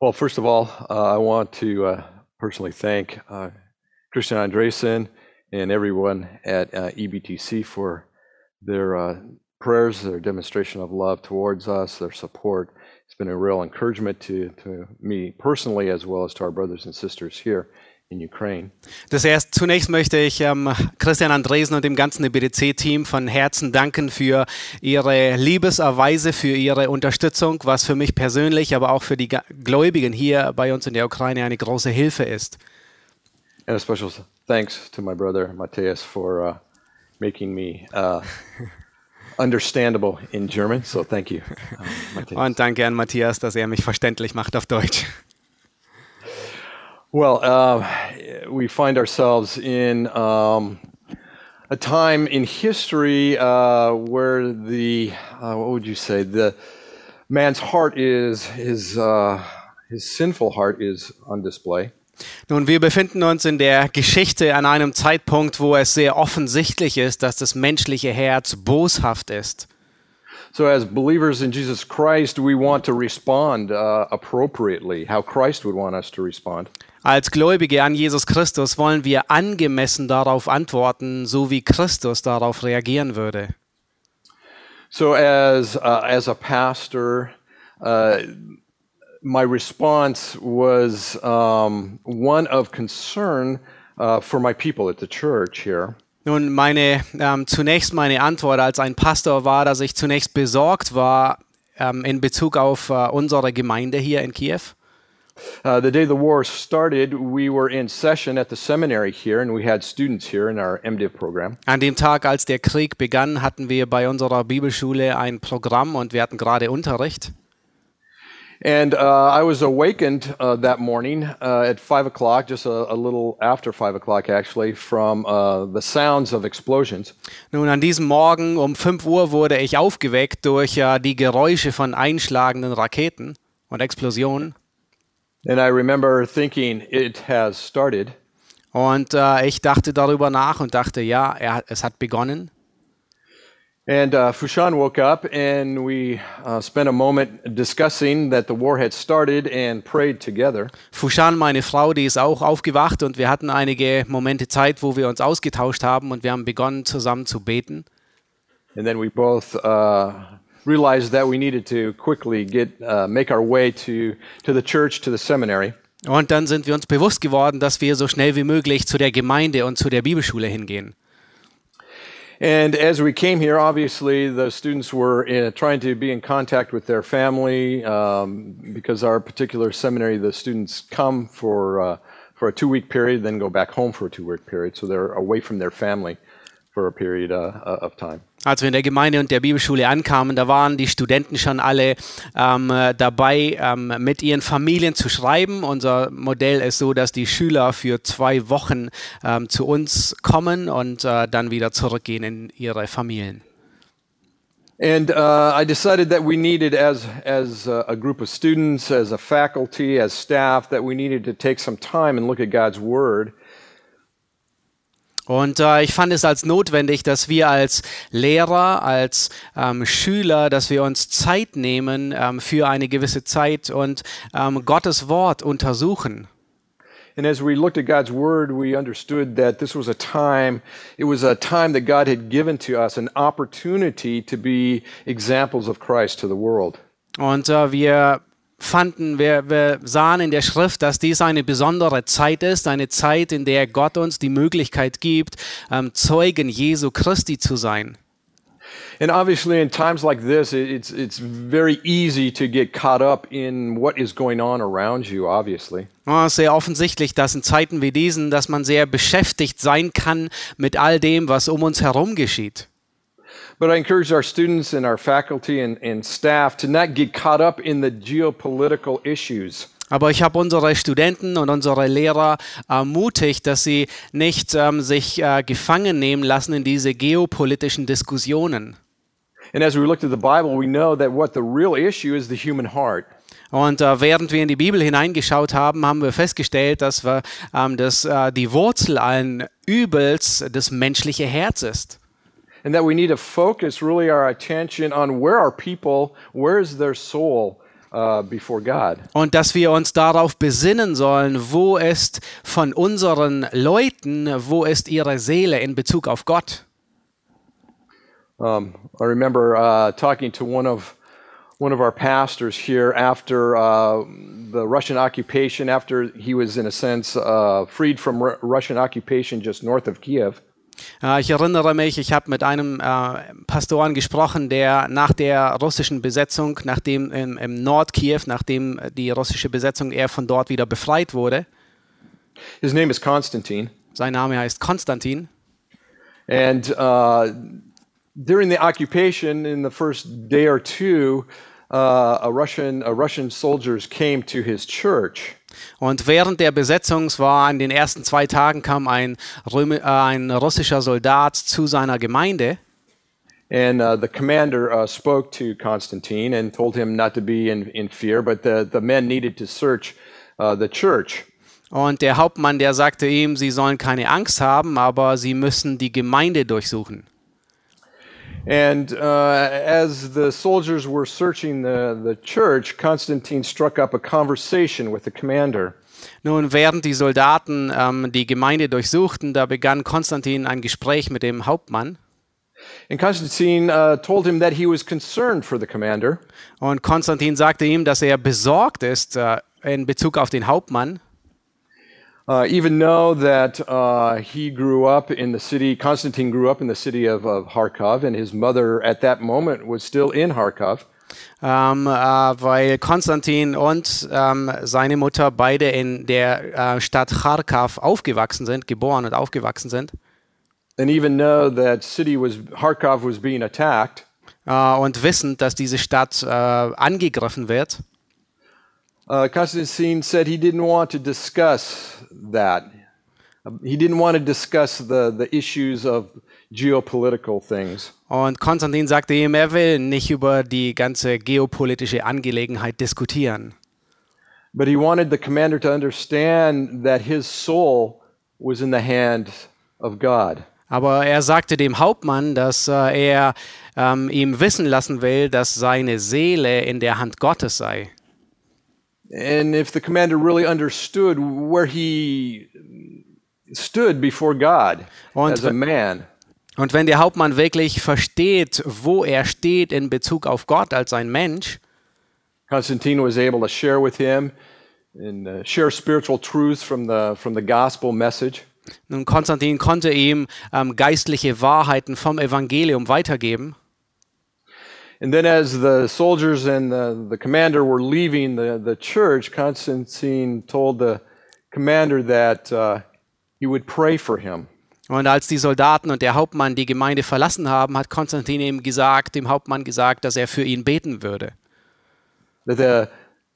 Well, first of all, uh, I want to uh, personally thank uh, Christian Andresen and everyone at uh, EBTC for their uh, prayers, their demonstration of love towards us, their support. It's been a real encouragement to, to me personally, as well as to our brothers and sisters here. Das erst, zunächst möchte ich ähm, Christian Andresen und dem ganzen EBDC-Team von Herzen danken für ihre Liebeserweise, für ihre Unterstützung, was für mich persönlich, aber auch für die Gläubigen hier bei uns in der Ukraine eine große Hilfe ist. And a special thanks to my brother Mateus for uh, making me uh, understandable in German. So thank you, Mateus. Und danke an Matthias, dass er mich verständlich macht auf Deutsch. Well, uh, we find ourselves in um, a time in history uh, where the uh, what would you say the man's heart is his uh, his sinful heart is on display. Nun, wir befinden uns in der Geschichte an einem Zeitpunkt, wo es sehr offensichtlich ist, dass das menschliche Herz boshaft ist. So, as believers in Jesus Christ, we want to respond uh, appropriately, how Christ would want us to respond. Als Gläubige an Jesus Christus wollen wir angemessen darauf antworten, so wie Christus darauf reagieren würde. So, as uh, as a pastor, uh, my response was um, one of concern uh, for my people at the church here. Nun, meine, ähm, zunächst meine Antwort als ein Pastor war, dass ich zunächst besorgt war ähm, in Bezug auf äh, unsere Gemeinde hier in Kiew. Uh, the day the war started, we were in session at the seminary here, and we had students here in our MDiv program. An dem Tag, als der Krieg begann, hatten wir bei unserer Bibelschule ein Programm und wir hatten gerade Unterricht. And uh, I was awakened uh, that morning uh, at five o'clock, just a, a little after five o'clock actually, from uh, the sounds of explosions. Nun, an diesem Morgen um 5 Uhr wurde ich aufgeweckt durch äh, die Geräusche von einschlagenden Raketen und Explosionen. And I remember thinking, it has started. Und äh, ich dachte darüber nach und dachte, ja, er, es hat begonnen. And uh, Fushan woke up, and we uh, spent a moment discussing that the war had started and prayed together. Fushan, meine Frau, die ist auch aufgewacht und wir hatten einige Momente Zeit, wo wir uns ausgetauscht haben und wir haben begonnen zusammen zu beten. And then we both uh, realized that we needed to quickly get uh, make our way to to the church, to the seminary. Und dann sind wir uns bewusst geworden, dass wir so schnell wie möglich zu der Gemeinde und zu der Bibelschule hingehen. And as we came here, obviously the students were uh, trying to be in contact with their family um, because our particular seminary, the students come for uh, for a two week period, then go back home for a two week period. So they're away from their family for a period uh, of time. Als wir in der Gemeinde und der Bibelschule ankamen, da waren die Studenten schon alle ähm, äh, dabei, ähm, mit ihren Familien zu schreiben. Unser Modell ist so, dass die Schüler für zwei Wochen ähm, zu uns kommen und äh, dann wieder zurückgehen in ihre Familien. And uh, I decided that we needed, as, as a, a group of students, as a faculty, as staff, that we needed to take some time and look at God's Word. Und äh, ich fand es als notwendig, dass wir als Lehrer, als ähm, Schüler, dass wir uns Zeit nehmen ähm, für eine gewisse Zeit und ähm, Gottes Wort untersuchen. And as we looked at God's Word, we understood that this was a time, it was a time that God had given to us, an opportunity to be examples of Christ to the world. Und äh, wir fanden, wir, wir sahen in der Schrift, dass dies eine besondere Zeit ist, eine Zeit, in der Gott uns die Möglichkeit gibt, ähm, Zeugen Jesu Christi zu sein. And obviously, in times like this, it- it's, it's very easy to get caught up in what is going on around you, obviously. Ja, es ist sehr offensichtlich, dass in Zeiten wie diesen, dass man sehr beschäftigt sein kann mit all dem, was um uns herum geschieht. But I encourage our students and our faculty and, and staff to not get caught up in the geopolitical issues. Aber ich habe unsere Studenten und unsere Lehrer ermutigt, dass sie nicht ähm, sich äh, gefangen nehmen lassen in diese geopolitischen Diskussionen. And as we looked at the Bible, we know that what the real issue is the human heart. Und äh, während wir in die Bibel hineingeschaut haben, haben wir festgestellt, dass wir, ähm, dass, äh, die Wurzel allen Übels das menschliche Herz ist. And that we need to focus really our attention on where are people, where is their soul, uh, before God. Und dass wir uns darauf besinnen sollen, wo ist von unseren Leuten, wo ist ihre Seele in Bezug auf Gott. Um, I remember uh, talking to one of one of our pastors here after uh, the Russian occupation, after he was in a sense uh, freed from Ru- Russian occupation just north of Kiev. Äh, Ich erinnere mich, ich habe mit einem äh, Pastoren gesprochen, der nach der russischen Besetzung, nachdem im, im Nordkiew, nachdem die russische Besetzung er von dort wieder befreit wurde, His name is Konstantin, sein Name heißt Konstantin, and uh, during the occupation, in the first day or two, uh, a Russian a Russian soldiers came to his church. Und während der Besetzung war in den ersten zwei Tagen kam ein, Römi, äh, ein russischer Soldat zu seiner Gemeinde And uh, the commander uh, spoke to Constantine and told him not to be in, in fear, but the, the men needed to search uh, the church. und der Hauptmann, der sagte ihm, sie sollen keine Angst haben, aber sie müssen die Gemeinde durchsuchen. And uh, as the soldiers were searching the, the church, Constantine struck up a conversation with the commander. Nun, während die Soldaten ähm, die Gemeinde durchsuchten, da begann Konstantin ein Gespräch mit dem Hauptmann. And Constantine uh, told him that he was concerned for the commander. Und Konstantin sagte ihm, dass er besorgt ist äh, in Bezug auf den Hauptmann. Uh, even though that uh, he grew up in the city, Constantine grew up in the city of, of Kharkov, and his mother at that moment was still in Kharkov. Ähm, äh, weil Konstantin und ähm, seine Mutter beide in der äh, Stadt Kharkov aufgewachsen sind, geboren und aufgewachsen sind. And even though that city was, Kharkov was being attacked, Äh, und wissend, dass diese Stadt äh, angegriffen wird, uh, Constantine said he didn't want to discuss that. He didn't want to discuss the, the issues of geopolitical things. Und Konstantin sagte ihm, er will nicht über die ganze geopolitische Angelegenheit diskutieren. But he wanted the commander to understand that his soul was in the hand of God. Aber er sagte dem Hauptmann, dass äh, er ähm, ihm wissen lassen will, dass seine Seele in der Hand Gottes sei. And if the commander really understood where he stood before God Und as a man, Und wenn der Hauptmann wirklich versteht, wo er steht in Bezug auf Gott als ein Mensch, Constantine was able to share with him and uh, share spiritual truths from the, from the gospel message. nun Konstantin konnte ihm ähm, geistliche Wahrheiten vom Evangelium weitergeben. And then, as the soldiers and the, the commander were leaving the, the church, Constantine told the commander that uh, he would pray for him. Und als die Soldaten und der Hauptmann die Gemeinde verlassen haben, hat Konstantin ihm gesagt, dem Hauptmann gesagt, dass er für ihn beten würde. That the,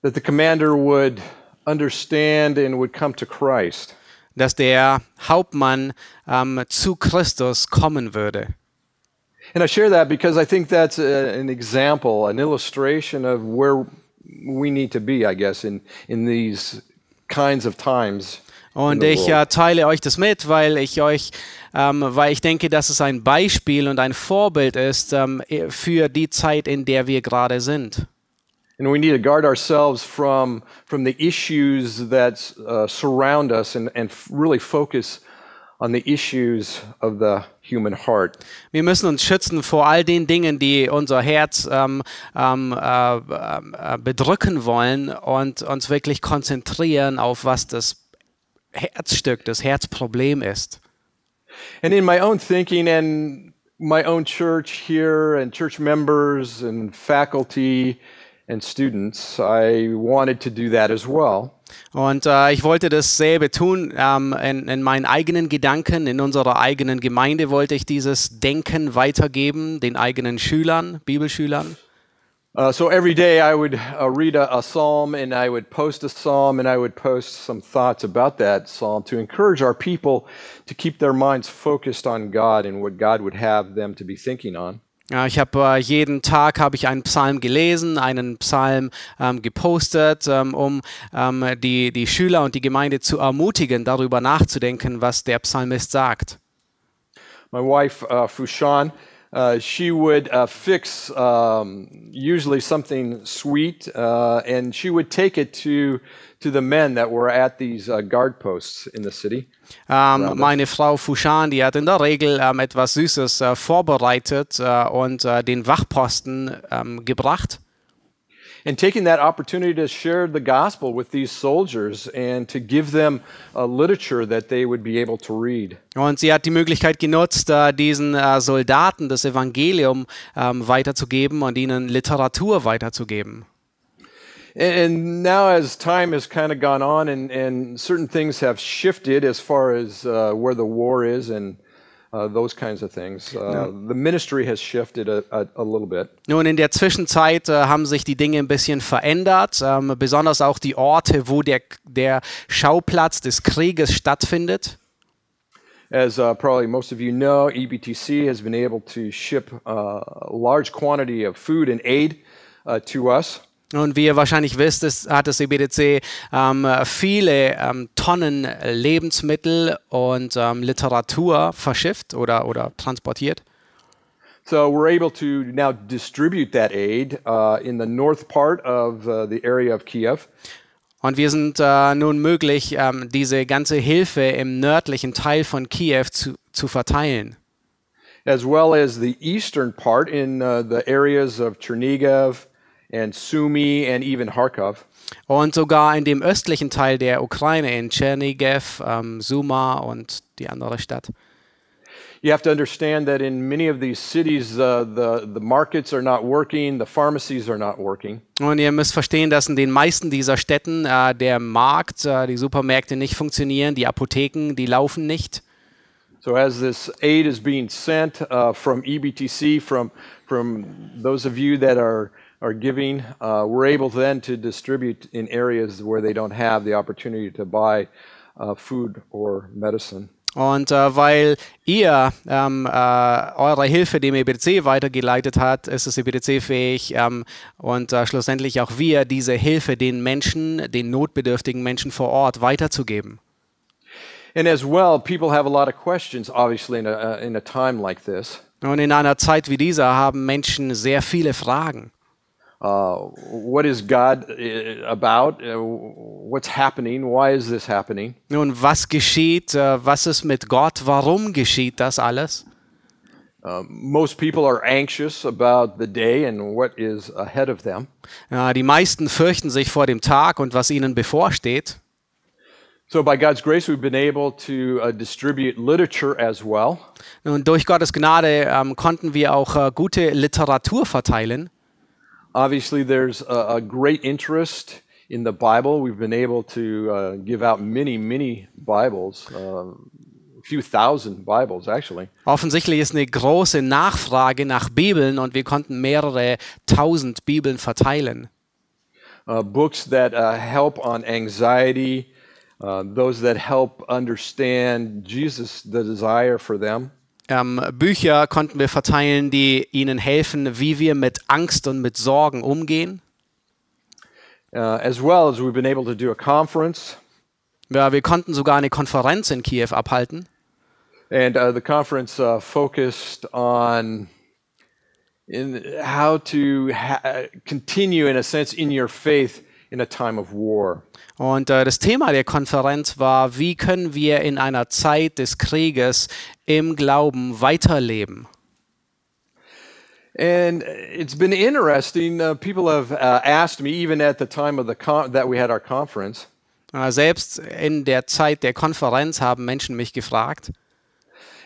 that the commander would understand and would come to Christ. Dass der Hauptmann ähm, zu Christus kommen würde. And I share that because I think that's a, an example, an illustration of where we need to be, I guess, in, in these kinds of times. Und ich äh, teile euch das mit, weil ich euch, ähm, weil ich denke, dass es ein Beispiel und ein Vorbild ist ähm, für die Zeit, in der wir gerade sind. And we need to guard ourselves from, from the issues that uh, surround us and, and really focus on the issues of the human heart. Wir müssen uns schützen vor all den Dingen, die unser Herz ähm, ähm, äh, äh, bedrücken wollen und uns wirklich konzentrieren auf was das Herzstück, das Herzproblem ist. And in my own thinking and my own church here, and church members and faculty and students, I wanted to do that as well. Und äh, ich wollte dasselbe tun ähm, in, in meinen eigenen Gedanken, in unserer eigenen Gemeinde wollte ich dieses Denken weitergeben, den eigenen Schülern, Bibelschülern. Uh, so every day I would uh, read a, a psalm and I would post a psalm and I would post some thoughts about that psalm to encourage our people to keep their minds focused on God and what God would have them to be thinking on. Ja, ich habe äh, jeden Tag habe ich einen Psalm gelesen, einen Psalm ähm, gepostet, ähm, um ähm, die, die Schüler und die Gemeinde zu ermutigen, darüber nachzudenken, was der Psalmist sagt. My wife, uh, Fushan, uh, she would uh, fix um, usually something sweet, uh, and she would take it to to the men that were at these uh, guard posts in the city. Ähm, meine Frau Fushan, die hat in der Regel ähm, etwas Süßes äh, vorbereitet äh, und äh, den Wachposten ähm, gebracht. And taking that opportunity to share the gospel with these soldiers and to give them a literature that they would be able to read. Und sie hat die Möglichkeit genutzt, äh, diesen äh, Soldaten das Evangelium ähm, weiterzugeben und ihnen Literatur weiterzugeben. And, and now, as time has kind of gone on and, and certain things have shifted as far as uh, where the war is and uh, those kinds of things, uh, the ministry has shifted a, a, a little bit. Nun, in der Zwischenzeit äh, haben sich die Dinge ein bisschen verändert, ähm, besonders auch die Orte, wo der, der Schauplatz des Krieges stattfindet. As uh, probably most of you know, EBTC has been able to ship uh, a large quantity of food and aid uh, to us. Und wie ihr wahrscheinlich wisst, ist, hat das EBDC ähm, viele ähm, Tonnen Lebensmittel und ähm, Literatur verschifft oder, oder transportiert. So we're able to now distribute that aid uh, in the north part of uh, the area of Kiev. Und wir sind äh, nun möglich, ähm, diese ganze Hilfe im nördlichen Teil von Kiew zu, zu verteilen. as well as the eastern part in uh, the areas of Chernigiv and Sumy and even Kharkov. Und sogar in dem östlichen Teil der Ukraine, in Tschernigiv, ähm, Suma und die andere Stadt. You have to understand that in many of these cities, uh, the, the markets are not working, the pharmacies are not working. Und ihr müsst verstehen, dass in den meisten dieser Städten äh, der Markt, äh, die Supermärkte nicht funktionieren, die Apotheken, die laufen nicht. So as this aid is being sent uh, from EBTC, from, from those of you that are, are giving, uh, we're able then to distribute in areas where they don't have the opportunity to buy uh, food or medicine. Und äh, weil ihr ähm, äh, eure Hilfe dem EBDC weitergeleitet hat, ist das EBDC fähig ähm, und äh, schlussendlich auch wir diese Hilfe den Menschen, den notbedürftigen Menschen vor Ort weiterzugeben. And as well, people have a lot of questions, obviously, in a, uh, in a time like this. Und in einer Zeit wie dieser haben Menschen sehr viele Fragen. Uh, what is God uh, about? Uh, what's happening? Why is this happening? Nun, was geschieht? Äh, was ist mit Gott? Warum geschieht das alles? Uh, most people are anxious about the day and what is ahead of them. Ja, die meisten fürchten sich vor dem Tag und was ihnen bevorsteht. So, by God's grace, we've been able to uh, distribute literature as well. Und durch Gottes Gnade ähm, konnten wir auch äh, gute Literatur verteilen. Obviously, there's a, a great interest in the Bible. We've been able to uh, give out many, many Bibles, uh, a few thousand Bibles, actually. Offensichtlich ist eine große Nachfrage nach Bibeln und wir konnten mehrere tausend Bibeln verteilen. uh, books that uh, help on anxiety, uh, those that help understand Jesus, the desire for them. Ähm, Bücher konnten wir verteilen, die ihnen helfen, wie wir mit Angst und mit Sorgen umgehen. Uh, as well as we've been able to do a conference, Ja, wir konnten sogar eine Konferenz in Kiew abhalten. and uh, the conference uh, focused on in how to ha- continue, in a sense, in your faith in a time of war. Und äh, das Thema der Konferenz war, wie können wir in einer Zeit des Krieges im Glauben weiterleben. And it's been interesting. Uh, people have uh, asked me, even at the time of the con- that we had our conference, Äh, Selbst in der Zeit der Konferenz haben Menschen mich gefragt,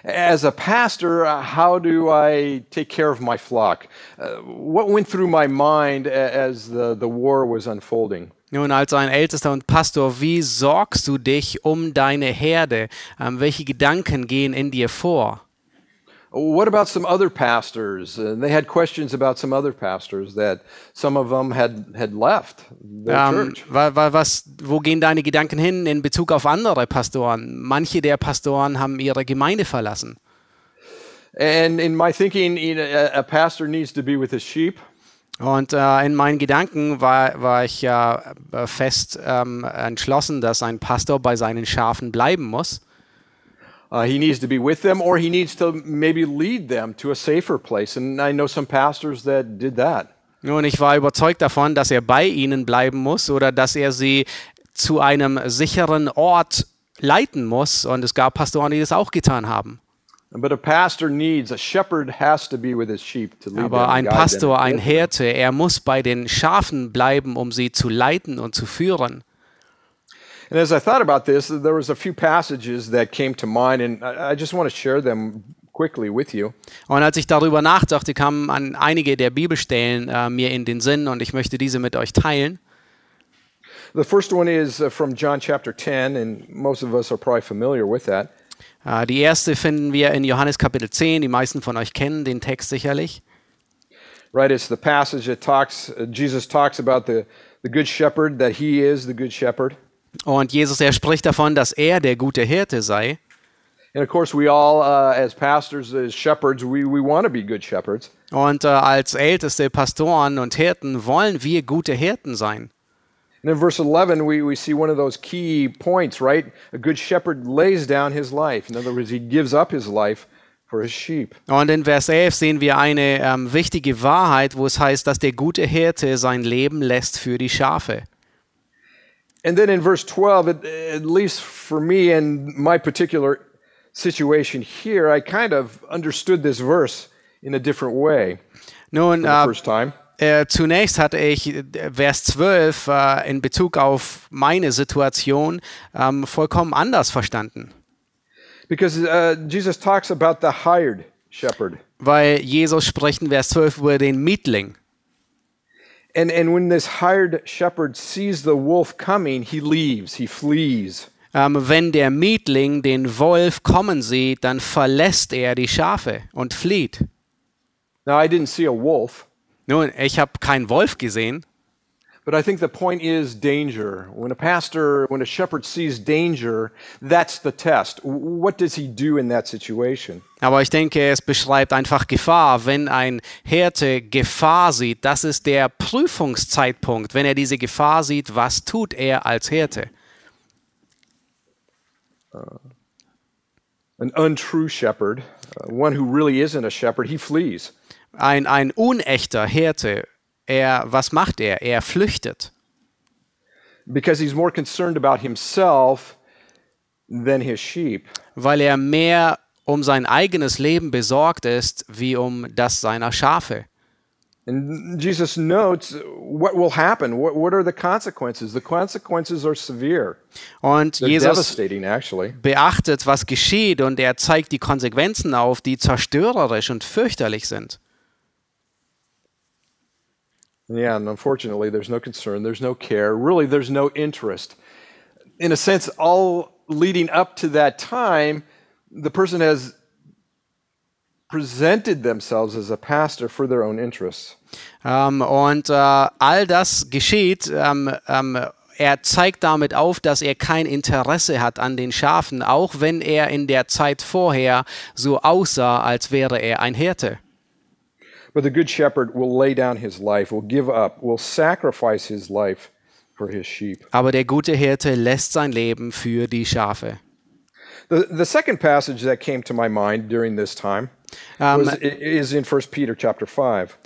as a pastor, uh, how do I take care of my flock? Uh, what went through my mind as the, the war was unfolding? nun als ein Ältester und Pastor, wie sorgst du dich um deine Herde? Ähm, welche Gedanken gehen in dir vor? What about some other pastors? And they had questions about some other pastors that some of them had, had left their Ähm, church. wa, wa, was, wo gehen deine Gedanken hin in Bezug auf andere Pastoren? Manche der Pastoren haben ihre Gemeinde verlassen. And in my thinking, a pastor needs to be with his sheep. Und äh, in meinen Gedanken war, war ich ja äh, fest ähm, entschlossen, dass ein Pastor bei seinen Schafen bleiben muss. Uh, he needs to be with them, or he needs to maybe lead them to a safer place. And I know some pastors that did that. Nun, ich war überzeugt davon, dass er bei ihnen bleiben muss oder dass er sie zu einem sicheren Ort leiten muss. Und es gab Pastoren, die das auch getan haben. But a pastor needs, a shepherd has to be with his sheep to lead. Aber ein. Pastor, ein Hirte, er muss bei den Schafen bleiben, um sie zu leiten und zu führen. And as I thought about this, there was a few passages that came to mind, and I, just want to share them quickly with you. Und als ich darüber nachdachte, kamen an einige der Bibelstellen äh, mir in den Sinn und ich möchte diese mit euch teilen. The first one is uh, from John chapter 10, and most of us are probably familiar with that. Äh, die erste finden wir in Johannes Kapitel 10. Die meisten von euch kennen den Text sicherlich. Right? It's the passage that talks, uh, Jesus talks about the, the good shepherd, that he is the good shepherd. Und Jesus, er spricht davon, dass er der gute Hirte sei. And of course, we all, uh, as pastors, as shepherds, we, we want to be good shepherds. Und äh, als älteste Pastoren und Hirten wollen wir gute Hirten sein. And in verse 11, we, we see one of those key points, right? A good shepherd lays down his life. In other words, he gives up his life for his sheep. Und in Vers 11 sehen wir eine ähm, wichtige Wahrheit, wo es heißt, dass der gute Hirte sein Leben lässt für die Schafe. And then in verse 12, at, at least for me and my particular situation here, I kind of understood this verse in a different way Nun, for the äh, first time. Äh, zunächst hatte ich äh, Vers 12 äh, in Bezug auf meine Situation ähm, vollkommen anders verstanden. Because uh, Jesus talks about the hired shepherd. Weil Jesus spricht in Vers 12 über den Mietling. And, and when this hired shepherd sees the wolf coming, he leaves, he flees. Ähm, wenn der Mietling den Wolf kommen sieht, dann verlässt er die Schafe und flieht. Now, I didn't see a wolf, Nun, ich habe keinen Wolf gesehen, but I think the point is danger. When a pastor, when a shepherd sees danger, that's the test. What does he do in that situation? aber ich denke, es beschreibt einfach Gefahr. Wenn ein Hirte Gefahr sieht, das ist der Prüfungszeitpunkt. Wenn er diese Gefahr sieht, was tut er als Hirte? An untrue shepherd, uh, one who really isn't a shepherd, he flees. Ein, ein unechter Hirte, er, was macht er? Er flüchtet, because he's more concerned about himself than his sheep. weil er mehr um sein eigenes Leben besorgt ist, wie um das seiner Schafe. And Jesus notes what will happen. What, what are the consequences? The consequences are severe. Und They're Jesus beachtet, was geschieht und er zeigt die Konsequenzen auf, die zerstörerisch und fürchterlich sind. Yeah, and unfortunately, there's no concern, there's no care, really, there's no interest. In a sense, all leading up to that time, the person has presented themselves as a pastor for their own interests. Ähm, und äh, all das geschieht. Ähm, ähm, er zeigt damit auf, dass er kein Interesse hat an den Schafen, auch wenn er in der Zeit vorher so aussah, als wäre er ein Hirte. But the good shepherd will lay down his life, will give up, will sacrifice his life for his sheep. Aber der gute Hirte lässt sein Leben für die Schafe. The, the second passage that came to my mind during this time was, i- is in 1 Peter chapter 5.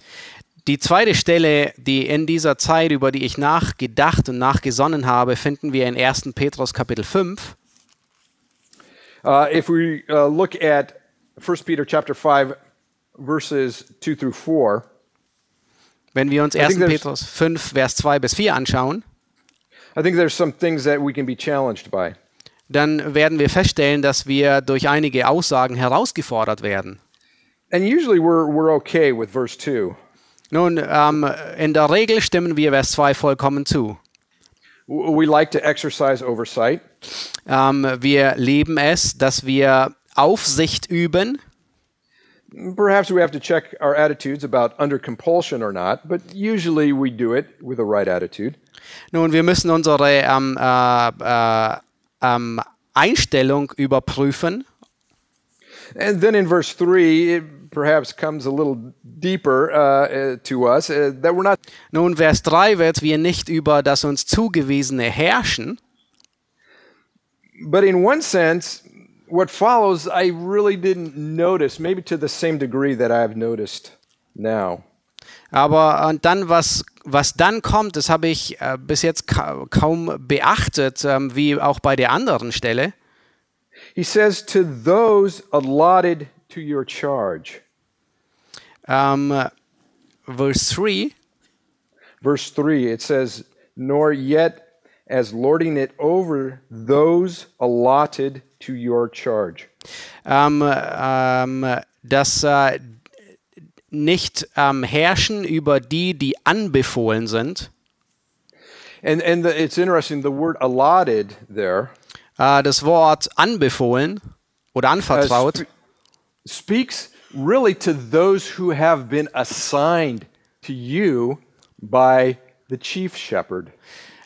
die zweite Stelle, die in dieser Zeit, über die ich nachgedacht und nachgesonnen habe, finden wir in 1. Petrus Kapitel 5. Uh, if we uh, look at 1 Peter chapter 5, verses 2 through 4, Wenn wir uns I 1. think there's- Petrus 5, Vers 2 bis 4 anschauen, I think there's some things that we can be challenged by. dann werden wir feststellen, dass wir durch einige Aussagen herausgefordert werden. And usually we're, we're okay with verse 2. Nun, ähm, in der Regel stimmen wir Vers 2 vollkommen zu. Like to exercise oversight, Ähm, wir lieben es, dass wir Aufsicht üben. Perhaps we have to check our attitudes about under compulsion or not, but usually we do it with the right attitude. Nun, wir müssen unsere ähm, äh, äh, ähm, Einstellung überprüfen. And then in verse 3, it perhaps comes a little deeper uh, uh, to us uh, that we're not Nun, Vers 3 wird wir nicht über das uns zugewiesene herrschen, But in one sense, what follows, I really didn't notice, maybe to the same degree that I've noticed now. Aber und dann, was, was dann kommt, das habe ich äh, bis jetzt ka kaum beachtet, ähm, wie auch bei der anderen Stelle. He says, To those allotted to your charge. Ähm, Verse 3. Verse 3, it says, Nor yet as lording it over those allotted to your charge. ähm, ähm, das äh, nicht ähm, herrschen über die, die anbefohlen sind. And, and the, it's interesting, the word allotted there Äh, das Wort anbefohlen oder uh, anvertraut spe- speaks really to those who have been assigned to you by the chief shepherd.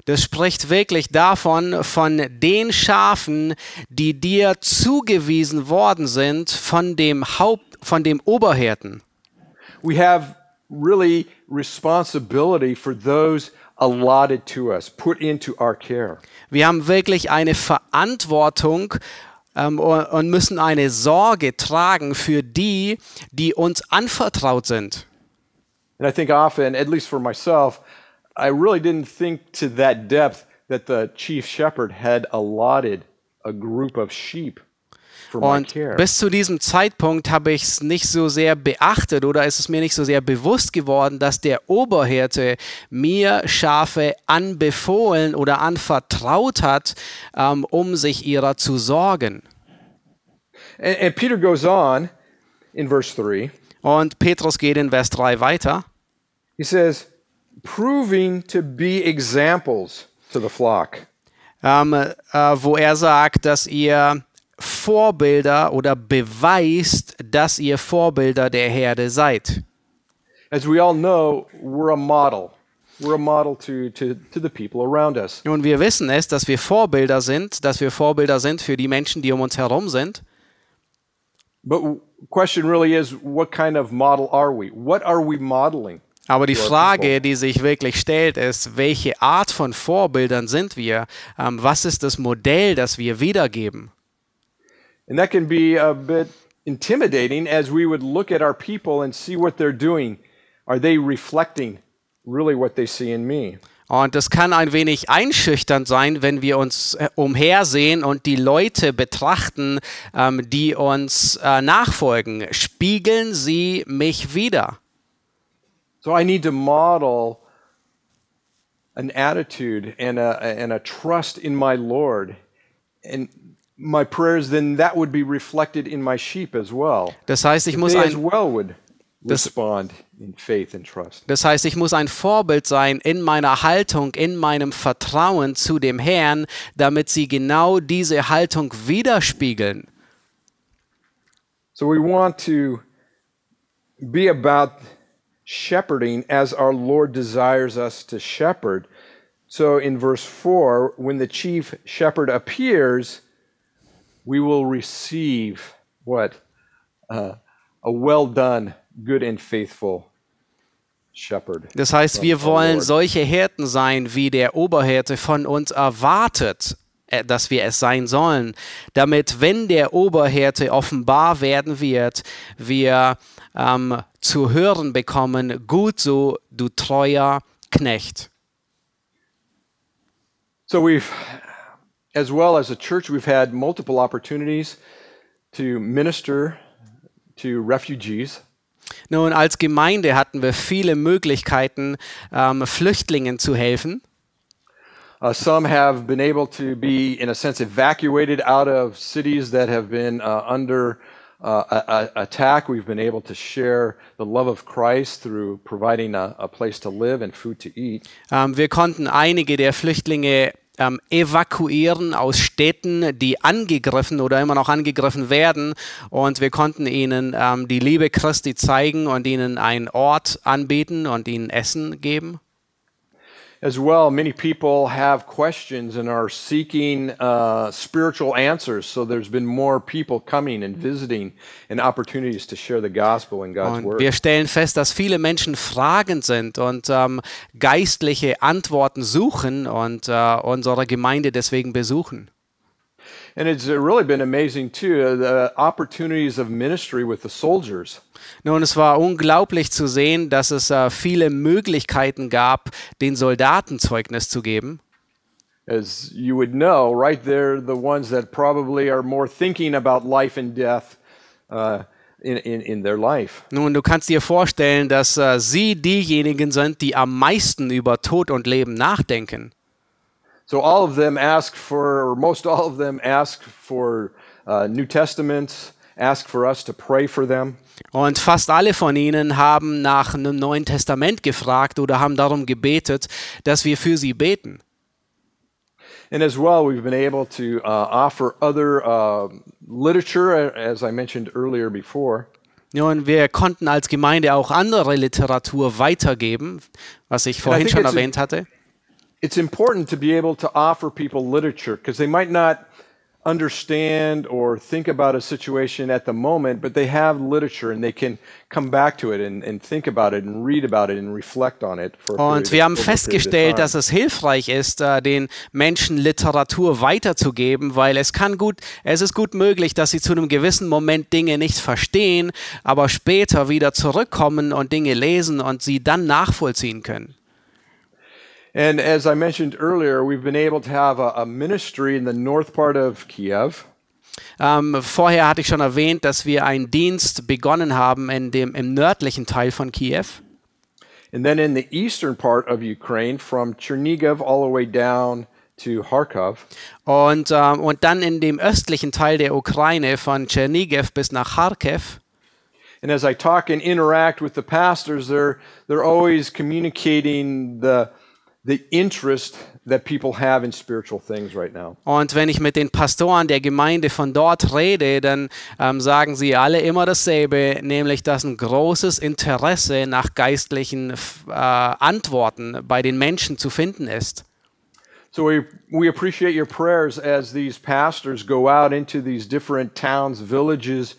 Das spricht wirklich davon, von den Schafen, die dir zugewiesen worden sind von dem Haupt, von dem Oberhirten. We have really responsibility for those allotted to us, put into our care. Wir haben wirklich eine Verantwortung ähm, und müssen eine Sorge tragen für die, die uns anvertraut sind. And I think often, at least for myself, I really didn't think to that depth that the chief shepherd had allotted a group of sheep for my Und bis zu diesem Zeitpunkt habe ich es nicht so sehr beachtet oder ist es mir nicht so sehr bewusst geworden, dass der Oberhirte mir Schafe anbefohlen oder anvertraut hat, ähm, um sich ihrer zu sorgen. And, and Peter goes on in verse 3. Und Petrus geht in Vers 3 weiter. He says, proving to be examples to the flock. ähm, äh, wo er sagt, dass ihr Vorbilder oder beweist, dass ihr Vorbilder der Herde seid. As we all know, we're a model. We're a model to, to, to the people around us. Und wir wissen es, dass wir Vorbilder sind, dass wir Vorbilder sind für die Menschen, die um uns herum sind. But question really is, what kind of model are we? What are we modeling? Aber die Frage, die sich wirklich stellt, ist, welche Art von Vorbildern sind wir? Ähm, was ist das Modell, das wir wiedergeben? And that can be a bit intimidating as we would look at our people and see what they're doing. Are they reflecting really what they see in me? Und das kann ein wenig einschüchternd sein, wenn wir uns äh, umhersehen und die Leute betrachten, ähm, die uns äh, nachfolgen. Spiegeln sie mich wieder? So I need to model an attitude and a, and a trust in my Lord. And my prayers, then that would be reflected in my sheep as well. Das heißt, ich muss ein, well would Das- respond in faith and trust. das heißt, ich muss ein Vorbild sein in meiner Haltung, in meinem Vertrauen zu dem Herrn, damit sie genau diese Haltung widerspiegeln. So we want to be about shepherding as our Lord desires us to shepherd. So in verse 4, when the chief shepherd appears, we will receive what? Uh, a well done, good and faithful shepherd. Das heißt, wir wollen solche Hirten sein, wie der Oberhirte von uns erwartet, äh, dass wir es sein sollen, damit, wenn der Oberhirte offenbar werden wird, wir ähm, zu hören bekommen, gut so, du treuer Knecht. So we've, as well as a church, we've had multiple opportunities to minister to refugees. Nun, als Gemeinde hatten wir viele Möglichkeiten, ähm, Flüchtlingen zu helfen. Uh, some have been able to be, in a sense, evacuated out of cities that have been uh, under uh, attack. We've been able to share the love of Christ through providing a, a place to live and food to eat. Ähm, wir konnten einige der Flüchtlinge ähm, evakuieren aus Städten, die angegriffen oder immer noch angegriffen werden. Und wir konnten ihnen ähm, die Liebe Christi zeigen und ihnen einen Ort anbieten und ihnen Essen geben. As well, many people have questions and are seeking uh, spiritual answers. So there's been more people coming and visiting and opportunities to share the gospel and God's Und word. wir stellen fest, dass viele Menschen fragend sind und ähm, geistliche Antworten suchen und äh, unsere Gemeinde deswegen besuchen. And it's really been amazing too, uh, the opportunities of ministry with the soldiers. Nun, es war unglaublich zu sehen, dass es äh, viele Möglichkeiten gab, den Soldaten Zeugnis zu geben. As you would know, right there, the ones that probably are more thinking about life and death uh, in, in, in their life. Nun, du kannst dir vorstellen, dass äh, sie diejenigen sind, die am meisten über Tod und Leben nachdenken. So all of them ask for, or most all of them ask for uh, New Testaments, ask for us to pray for them. Und fast alle von ihnen haben nach einem Neuen Testament gefragt oder haben darum gebetet, dass wir für sie beten. And as well, we've been able to uh, offer other uh, literature, as I mentioned earlier before. Nun, wir konnten als Gemeinde auch andere Literatur weitergeben, was ich vorhin schon erwähnt hatte. It's important to be able to offer people literature because they might not understand or think about a situation at the moment, but they have literature and they can come back to it and, and think about it and read about it and reflect on it. Und wir haben festgestellt, dass es hilfreich ist, äh, den Menschen Literatur weiterzugeben, weil es kann gut, es ist gut möglich, dass sie zu einem gewissen Moment Dinge nicht verstehen, aber später wieder zurückkommen und Dinge lesen und sie dann nachvollziehen können. And as I mentioned earlier, we've been able to have a, a ministry in the north part of Kiev. Ähm, vorher hatte ich schon erwähnt, dass wir einen Dienst begonnen haben in dem, im nördlichen Teil von Kiew. And then in the eastern part of Ukraine, from Chernigiv all the way down to Kharkov. Und, ähm, und dann in dem östlichen Teil der Ukraine von Tschernigiv bis nach Kharkiv. And as I talk and interact with the pastors, they're, they're always communicating the, the interest that people have in spiritual things right now. Und wenn ich mit den Pastoren der Gemeinde von dort rede, dann ähm, sagen sie alle immer dasselbe, nämlich dass ein großes Interesse nach geistlichen äh, Antworten bei den Menschen zu finden ist. So we, we appreciate your prayers as these pastors go out into these different towns, villages,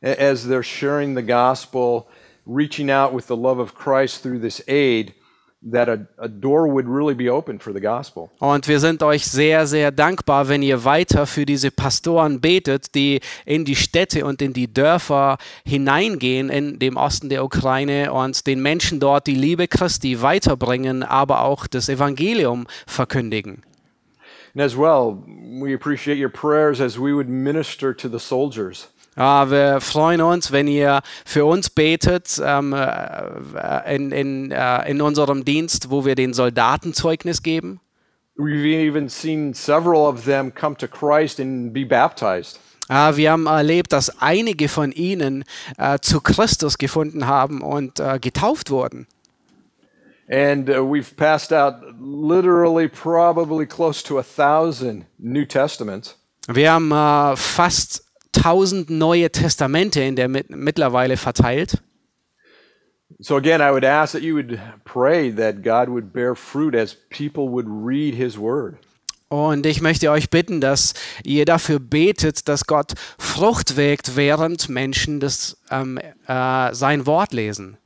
as they're sharing the gospel, reaching out with the love of Christ through this aid, that a, a door would really be open for the gospel. Und wir sind euch sehr, sehr dankbar, wenn ihr weiter für diese Pastoren betet, die in die Städte und in die Dörfer hineingehen in dem Osten der Ukraine und den Menschen dort die Liebe Christi weiterbringen, aber auch das Evangelium verkündigen. And as well, we appreciate your prayers as we would minister to the soldiers. Ja, wir freuen uns, wenn ihr für uns betet ähm, äh, in, in, äh, in unserem Dienst, wo wir den Soldaten Zeugnis geben. We've even seen several of them come to Christ and be baptized. Ja, wir haben erlebt, dass einige von ihnen äh, zu Christus gefunden haben und äh, getauft wurden. And uh, we've passed out literally probably close to a thousand New Testaments. Wir haben fast 1000 neue Testamente in der mit, mittlerweile verteilt. So again, I would ask that you would pray that God would bear fruit as people would read his word. Und ich möchte euch bitten, dass ihr dafür betet, dass Gott Frucht wägt, während Menschen das, ähm, äh, sein Wort lesen.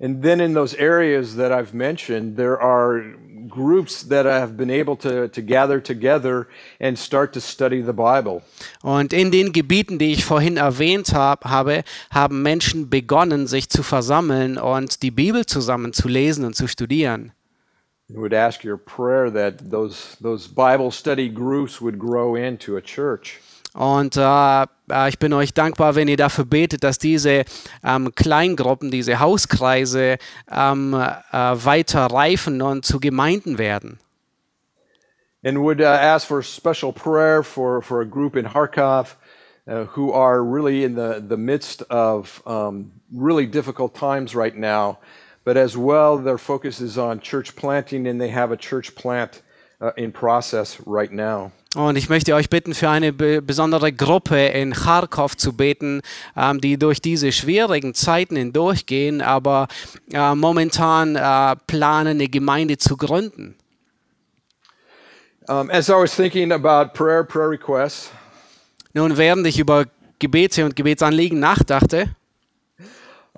And then in those areas that I've mentioned, there are groups that have been able to, to gather together and start to study the Bible. Und in den Gebieten, die ich vorhin erwähnt hab, habe, haben Menschen begonnen, sich zu versammeln und die Bibel zusammen zu lesen und zu studieren. We would ask your prayer that those, those Bible study groups would grow into a church. Und äh, äh, ich bin euch dankbar, wenn ihr dafür betet, dass diese ähm, Kleingruppen, diese Hauskreise ähm, äh, weiter reifen und zu Gemeinden werden. And would uh, ask for special prayer for, for a group in Kharkov uh, who are really in the, the midst of um, really difficult times right now. But as well, their focus is on church planting, and they have a church plant uh, in process right now. Und ich möchte euch bitten, für eine be besondere Gruppe in Kharkov zu beten, ähm, die durch diese schwierigen Zeiten hindurchgehen, aber äh, momentan äh, planen, eine Gemeinde zu gründen. Um, as I was thinking about prayer, prayer requests, Nun, während ich über Gebete und Gebetsanliegen nachdachte,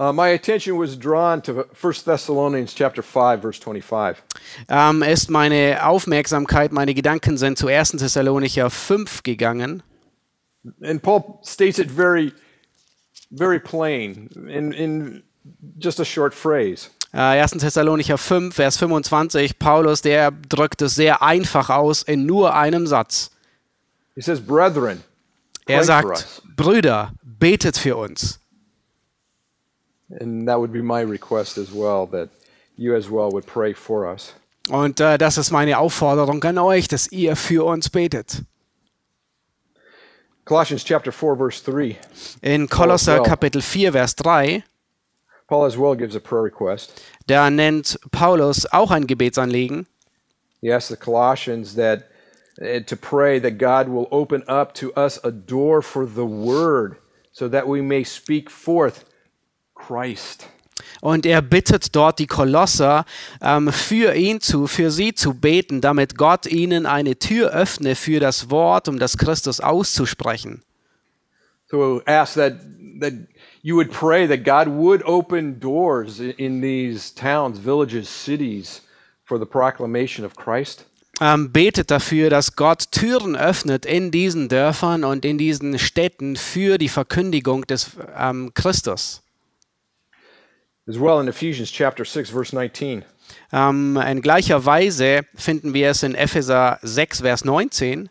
Uh, my attention was drawn to 1 Thessalonians chapter 5 verse 25. ähm, ist meine Aufmerksamkeit, meine Gedanken sind zu 1. Thessalonicher 5 gegangen. And Paul states it very very plain in in just a short phrase. Äh, 1. Thessalonicher 5, Vers 25, Paulus, der drückt es sehr einfach aus in nur einem Satz. He says, "Brethren, Er pray for us." sagt, Brüder, betet für uns. And that would be my request as well that you as well would pray for us. Und äh, das ist meine Aufforderung an euch, dass ihr für uns betet. Colossians chapter 4 verse 3. In Kolosser. Kapitel 4, Vers 3, Paul as well gives a prayer request. da nennt Paulus auch ein Gebetsanliegen. He asks the Colossians that uh, to pray that God will open up to us a door for the word so that we may speak forth Christ. Und er bittet dort die Kolosser, ähm, für ihn zu, für sie zu beten, damit Gott ihnen eine Tür öffne für das Wort, um das Christus auszusprechen. So ask that that you would pray that God would open doors in these towns, villages, cities for the proclamation of Christ. Ähm, betet dafür, dass Gott Türen öffnet in diesen Dörfern und in diesen Städten für die Verkündigung des ähm, Christus. As well in Ephesians chapter 6 verse 19. Ähm, in gleicher Weise finden wir es in Epheser 6, Vers 19.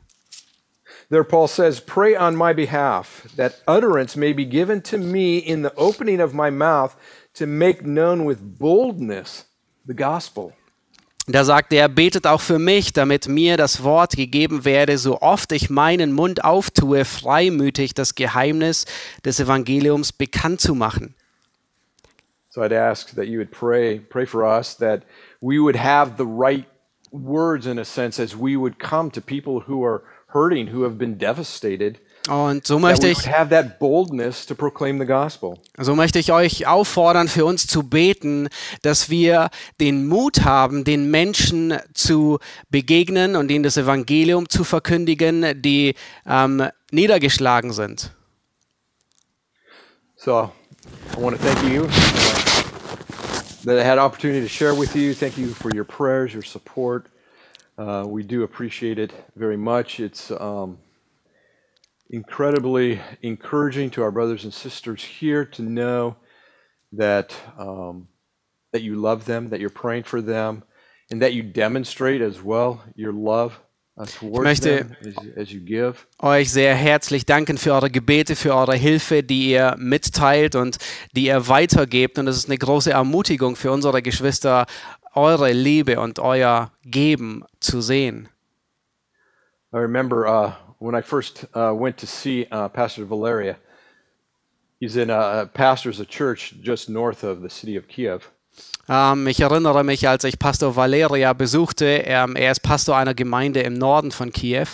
There Paul says, "Pray on my behalf that utterance may be given to me in the opening of my mouth to make known with boldness the gospel." Da sagt er, betet auch für mich, damit mir das Wort gegeben werde, so oft ich meinen Mund auftue, freimütig das Geheimnis des Evangeliums bekannt zu machen. So I'd ask that you would pray, pray for us that we would have the right words in a sense as we would come to people who are hurting, who have been devastated. Und so möchte ich, would have that boldness to proclaim the gospel. so möchte ich euch auffordern, für uns zu beten, dass wir den Mut haben, den Menschen zu begegnen und ihnen das Evangelium zu verkündigen, die ähm, niedergeschlagen sind. So I want to thank you uh, that I had opportunity to share with you. Thank you for your prayers, your support. Uh, we do appreciate it very much. It's um, incredibly encouraging to our brothers and sisters here to know that um, that you love them, that you're praying for them, and that you demonstrate as well your love towards möchte- euch sehr herzlich danken für eure Gebete, für eure Hilfe, die ihr mitteilt und die ihr weitergebt. Und es ist eine große Ermutigung für unsere Geschwister, eure Liebe und euer Geben zu sehen. I remember uh, when I first uh, went to see uh, Pastor Valeria. He's in a pastors a church just north of the city of Kiev, ich erinnere mich, als ich Pastor Valeria besuchte, ähm, er ist Pastor einer Gemeinde im Norden von Kiew.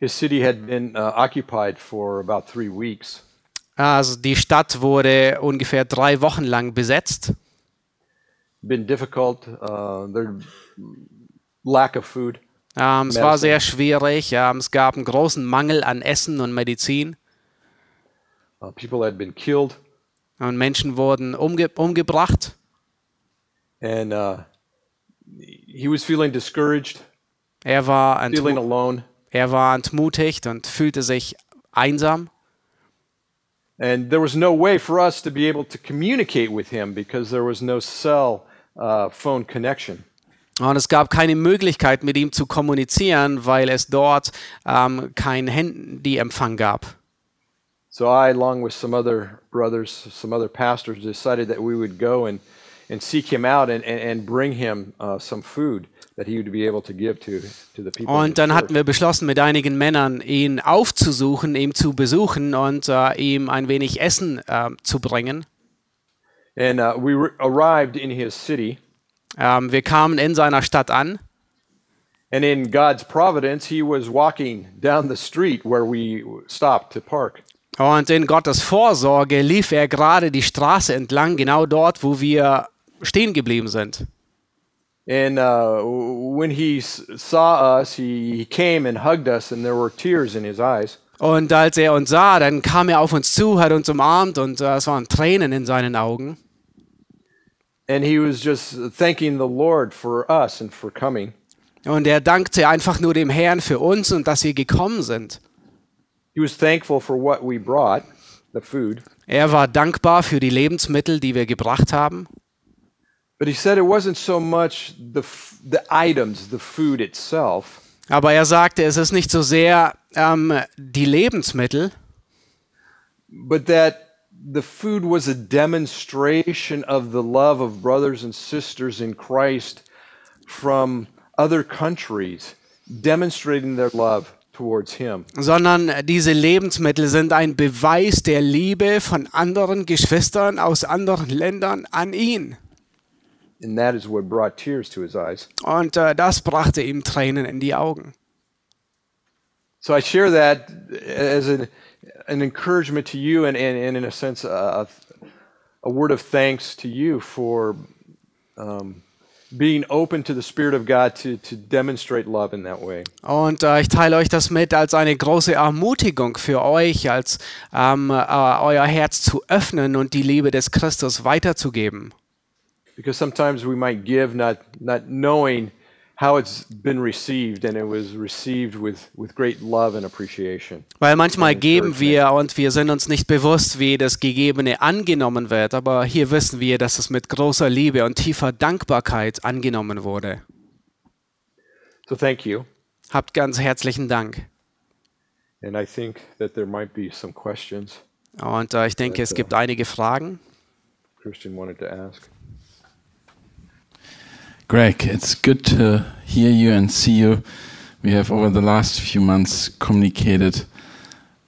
His city had been uh, occupied for about three weeks, Also die Stadt wurde ungefähr drei Wochen lang besetzt. been difficult. Uh, lack of food, Ähm, es war sehr schwierig. Ähm, es gab einen großen Mangel an Essen und Medizin. uh, people had been killed, Und Menschen wurden umge umgebracht. And uh, he was feeling discouraged, Er war, feeling alone, er war entmutigt und fühlte sich einsam. and there was no way for us to be able to communicate with him because there was no cell uh, phone connection. Und es gab keine Möglichkeit, mit ihm zu kommunizieren, weil es dort ähm, kein Handyempfang gab. So I, along with some other brothers, some other pastors, decided that we would go and, and seek him out and, and, and bring him uh, some food that he would be able to give to, to the people. in Und dann hatten wir beschlossen, mit einigen Männern ihn aufzusuchen, ihm zu besuchen und äh, ihm ein wenig Essen äh, zu bringen. And uh, we arrived in his city, Ähm, wir kamen in seiner Stadt an and in God's providence, he was walking down the street where we stopped to park. und in Gottes Vorsorge lief er gerade die Straße entlang, genau dort, wo wir stehen geblieben sind. And uh, when he saw us, he, came and hugged us, and there were tears in his eyes. Und als er uns sah, dann kam er auf uns zu, hat uns umarmt und äh, es waren Tränen in seinen Augen. And he was just thanking the Lord for us and for coming. Und er dankte einfach nur dem Herrn für uns und dass wir gekommen sind. He was thankful for what we brought, the food. Er war dankbar für die Lebensmittel, die wir gebracht haben. But he said it wasn't so much the, the items, the food itself, Aber er sagte, es ist nicht so sehr ähm, die Lebensmittel, but that the food was a demonstration of the love of brothers and sisters in Christ from other countries, demonstrating their love towards him. sondern diese Lebensmittel sind ein Beweis der Liebe von anderen Geschwistern aus anderen Ländern an ihn. And that is what brought tears to his eyes. Und äh, das brachte ihm Tränen in die Augen. So I share that as an, an encouragement to you and, and, and in a sense, a, a word of thanks to you for um, being open to the Spirit of God to, to demonstrate love in that way. Und äh, ich teile euch das mit als eine große Ermutigung für euch, als ähm, äh, euer Herz zu öffnen und die Liebe des Christus weiterzugeben. Because sometimes we might give not, not knowing how it's been received, and it was received with, with great love and appreciation. Weil manchmal geben wir und wir sind uns nicht bewusst, wie das Gegebene angenommen wird, aber hier wissen wir, dass es mit großer Liebe und tiefer Dankbarkeit angenommen wurde. So thank you. Habt ganz herzlichen Dank. And I think that there might be some questions Und äh, ich denke, es gibt einige Fragen. Christian wanted to ask. Greg, it's good to hear you and see you. We have over the last few months communicated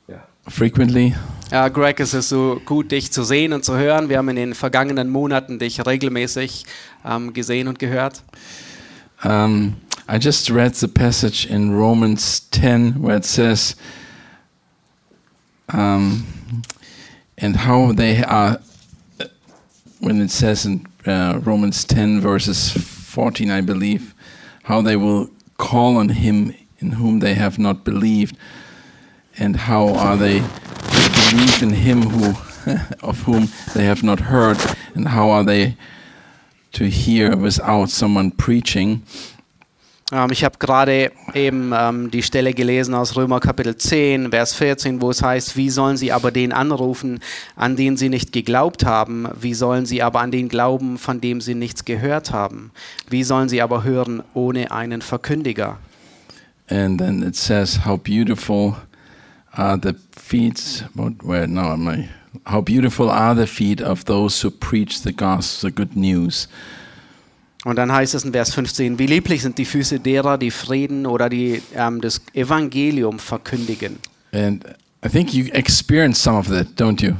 Yeah. frequently. Ja, Greg, es ist so gut, dich zu sehen und zu hören. Wir haben in den vergangenen Monaten dich regelmäßig ähm, gesehen und gehört. Um, I just read the passage in Romans 10 where it says, um, and how they are, when it says in uh, Romans 10, verses 14, I believe, how they will call on him in whom they have not believed, and how are they to believe in him who, of whom they have not heard, and how are they to hear without someone preaching. Ähm, ich habe gerade eben ähm, die Stelle gelesen aus Römer Kapitel 10, Vers 14, wo es heißt, wie sollen sie aber den anrufen, an den sie nicht geglaubt haben? Wie sollen sie aber an den glauben, von dem sie nichts gehört haben? Wie sollen sie aber hören ohne einen Verkündiger? And then it says, "How beautiful are the feet." What, where now am I? How beautiful are the feet of those who preach the gospel, the good news. Und dann heißt es in Vers 15, wie lieblich sind die Füße derer, die Frieden oder die ähm, das Evangelium verkündigen. And I think you experience some of that, don't you?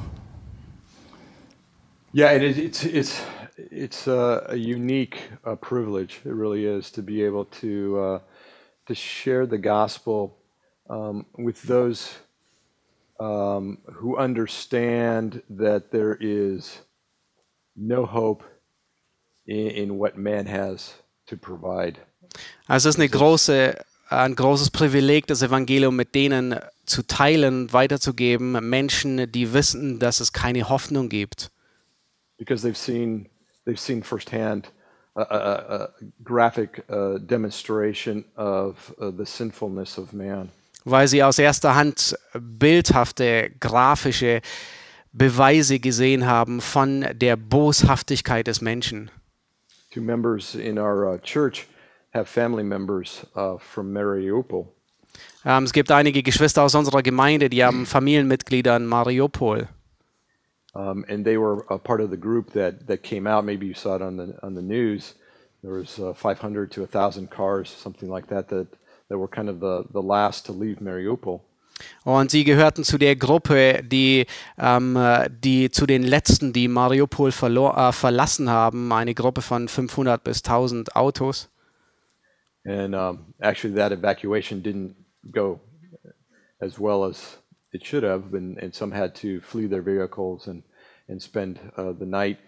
Yeah, and it, it's it's it's uh, a unique uh, privilege. It really is to be able to uh, to share the gospel um, with those um, who understand that there is no hope in, in what man has to provide. Also es ist eine große, ein großes Privileg, das Evangelium mit denen zu teilen, weiterzugeben, Menschen, die wissen, dass es keine Hoffnung gibt. because they've seen they've seen firsthand a, a, a graphic uh, demonstration of uh, the sinfulness of man. weil sie aus erster Hand bildhafte, grafische Beweise gesehen haben von der Boshaftigkeit des Menschen. Two members in our uh, church have family members uh, from Mariupol, Ähm, es gibt einige Geschwister aus unserer Gemeinde, die haben Familienmitglieder in Mariupol. um, and they were a part of the group that, that came out. Maybe you saw it on the on the news. There was uh, 500 to 1,000 cars, something like that, that that were kind of the, the last to leave Mariupol. Und sie gehörten zu der Gruppe, die, ähm, äh, die zu den letzten, die Mariupol verlor, äh, verlassen haben, eine Gruppe von 500 bis 1000 Autos. And um, actually, that evacuation didn't go as well as it should have, and, and some had to flee their vehicles and and spend uh, the night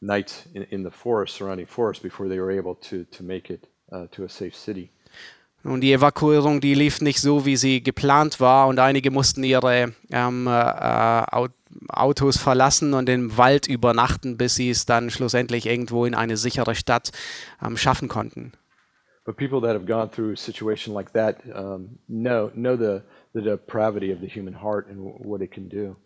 nights in, in the forest, surrounding forest, before they were able to to make it uh, to a safe city. Und die Evakuierung, die lief nicht so, wie sie geplant war. Und einige mussten ihre ähm, äh, Au- Autos verlassen und im Wald übernachten, bis sie es dann schlussendlich irgendwo in eine sichere Stadt ähm, schaffen konnten. But people that have gone through a situation like that um, know know the the depravity of the human heart and what it can do,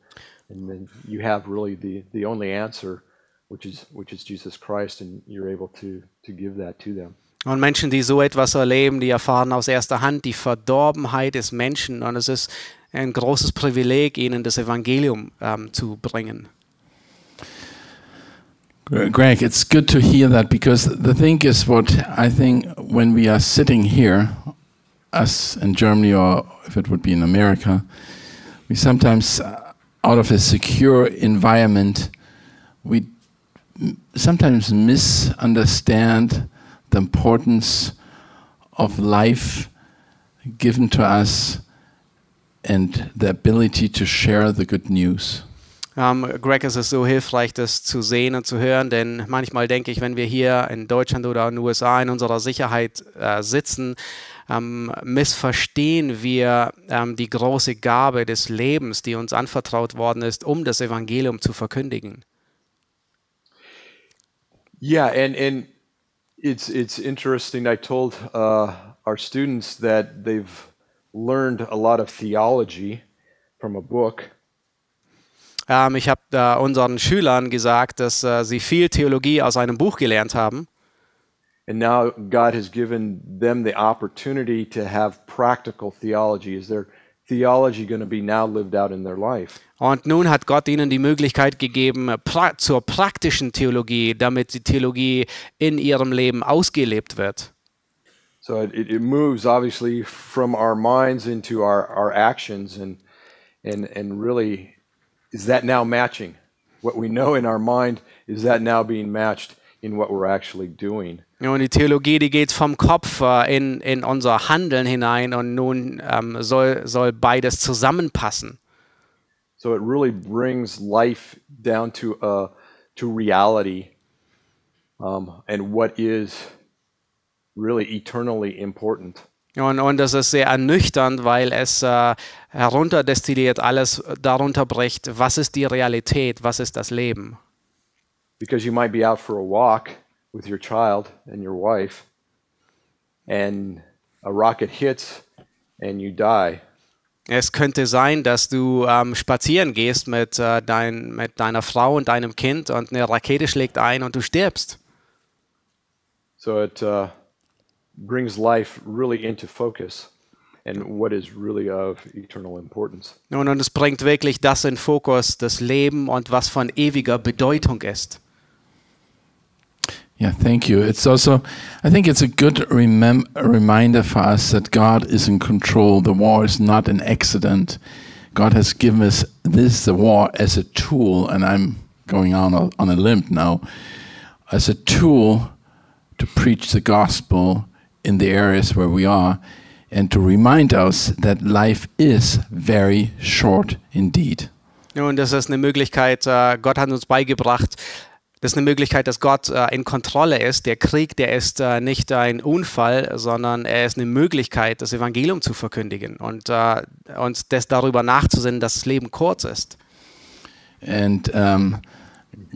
and then you have really the the only answer, which is which is Jesus Christ, and you're able to to give that to them. Und Menschen, die so etwas erleben, die erfahren aus erster Hand die Verdorbenheit des Menschen. Und es ist ein großes Privileg, ihnen das Evangelium ähm, zu bringen. Greg, it's good to hear that because the thing is what I think when we are sitting here, us in Germany or if it would be in America, we sometimes, uh, out of a secure environment, we sometimes misunderstand the importance of life given to us and the ability to share the good news. Ähm, Greg, es ist so hilfreich, das zu sehen und zu hören, denn manchmal denke ich, wenn wir hier in Deutschland oder in den USA in unserer Sicherheit äh, sitzen, ähm, missverstehen wir ähm, die große Gabe des Lebens, die uns anvertraut worden ist, um das Evangelium zu verkündigen. Yeah, and and it's it's interesting. I told uh, our students that they've learned a lot of theology from a book, Ähm, ich habe äh, unseren Schülern gesagt, dass äh, sie viel Theologie aus einem Buch gelernt haben. and now God has given them the opportunity to have practical theology. Is their theology going to be now lived out in their life? Und nun hat Gott ihnen die Möglichkeit gegeben pra zur praktischen Theologie, damit die Theologie in ihrem Leben ausgelebt wird. So it, it it moves obviously from our minds into our, our actions, and and and really, is that now matching what we know in our mind? Is that now being matched in what we're actually doing? Ja, Und die Theologie, die geht vom Kopf äh, in, in unser Handeln hinein und nun ähm, soll, soll beides zusammenpassen. So it really brings life down to uh, to reality, um, and what is really eternally important. Und, und das ist sehr ernüchternd, weil es äh, herunterdestilliert alles darunter bricht, was ist die Realität, was ist das Leben. Because you might be out for a walk with your child and your wife, and a rocket hits and you die. Es könnte sein, dass du ähm, spazieren gehst mit, äh, dein, mit deiner Frau und deinem Kind und eine Rakete schlägt ein und du stirbst. So it uh, brings life really into focus and what is really of eternal importance. Und, und es bringt wirklich das in Fokus, das Leben und was von ewiger Bedeutung ist. Yeah, thank you. It's also, I think it's a good remem- reminder for us that God is in control. The war is not an accident. God has given us this, the war, as a tool, and I'm going on a, on a limb now, as a tool to preach the gospel in the areas where we are and to remind us that life is very short indeed. Und das ist eine Möglichkeit, äh, Gott hat uns beigebracht, das ist eine Möglichkeit, dass Gott äh, in Kontrolle ist. Der Krieg, der ist äh, nicht ein Unfall, sondern er ist eine Möglichkeit, das Evangelium zu verkündigen und äh, uns das darüber nachzusinnen, dass das Leben kurz ist. And um,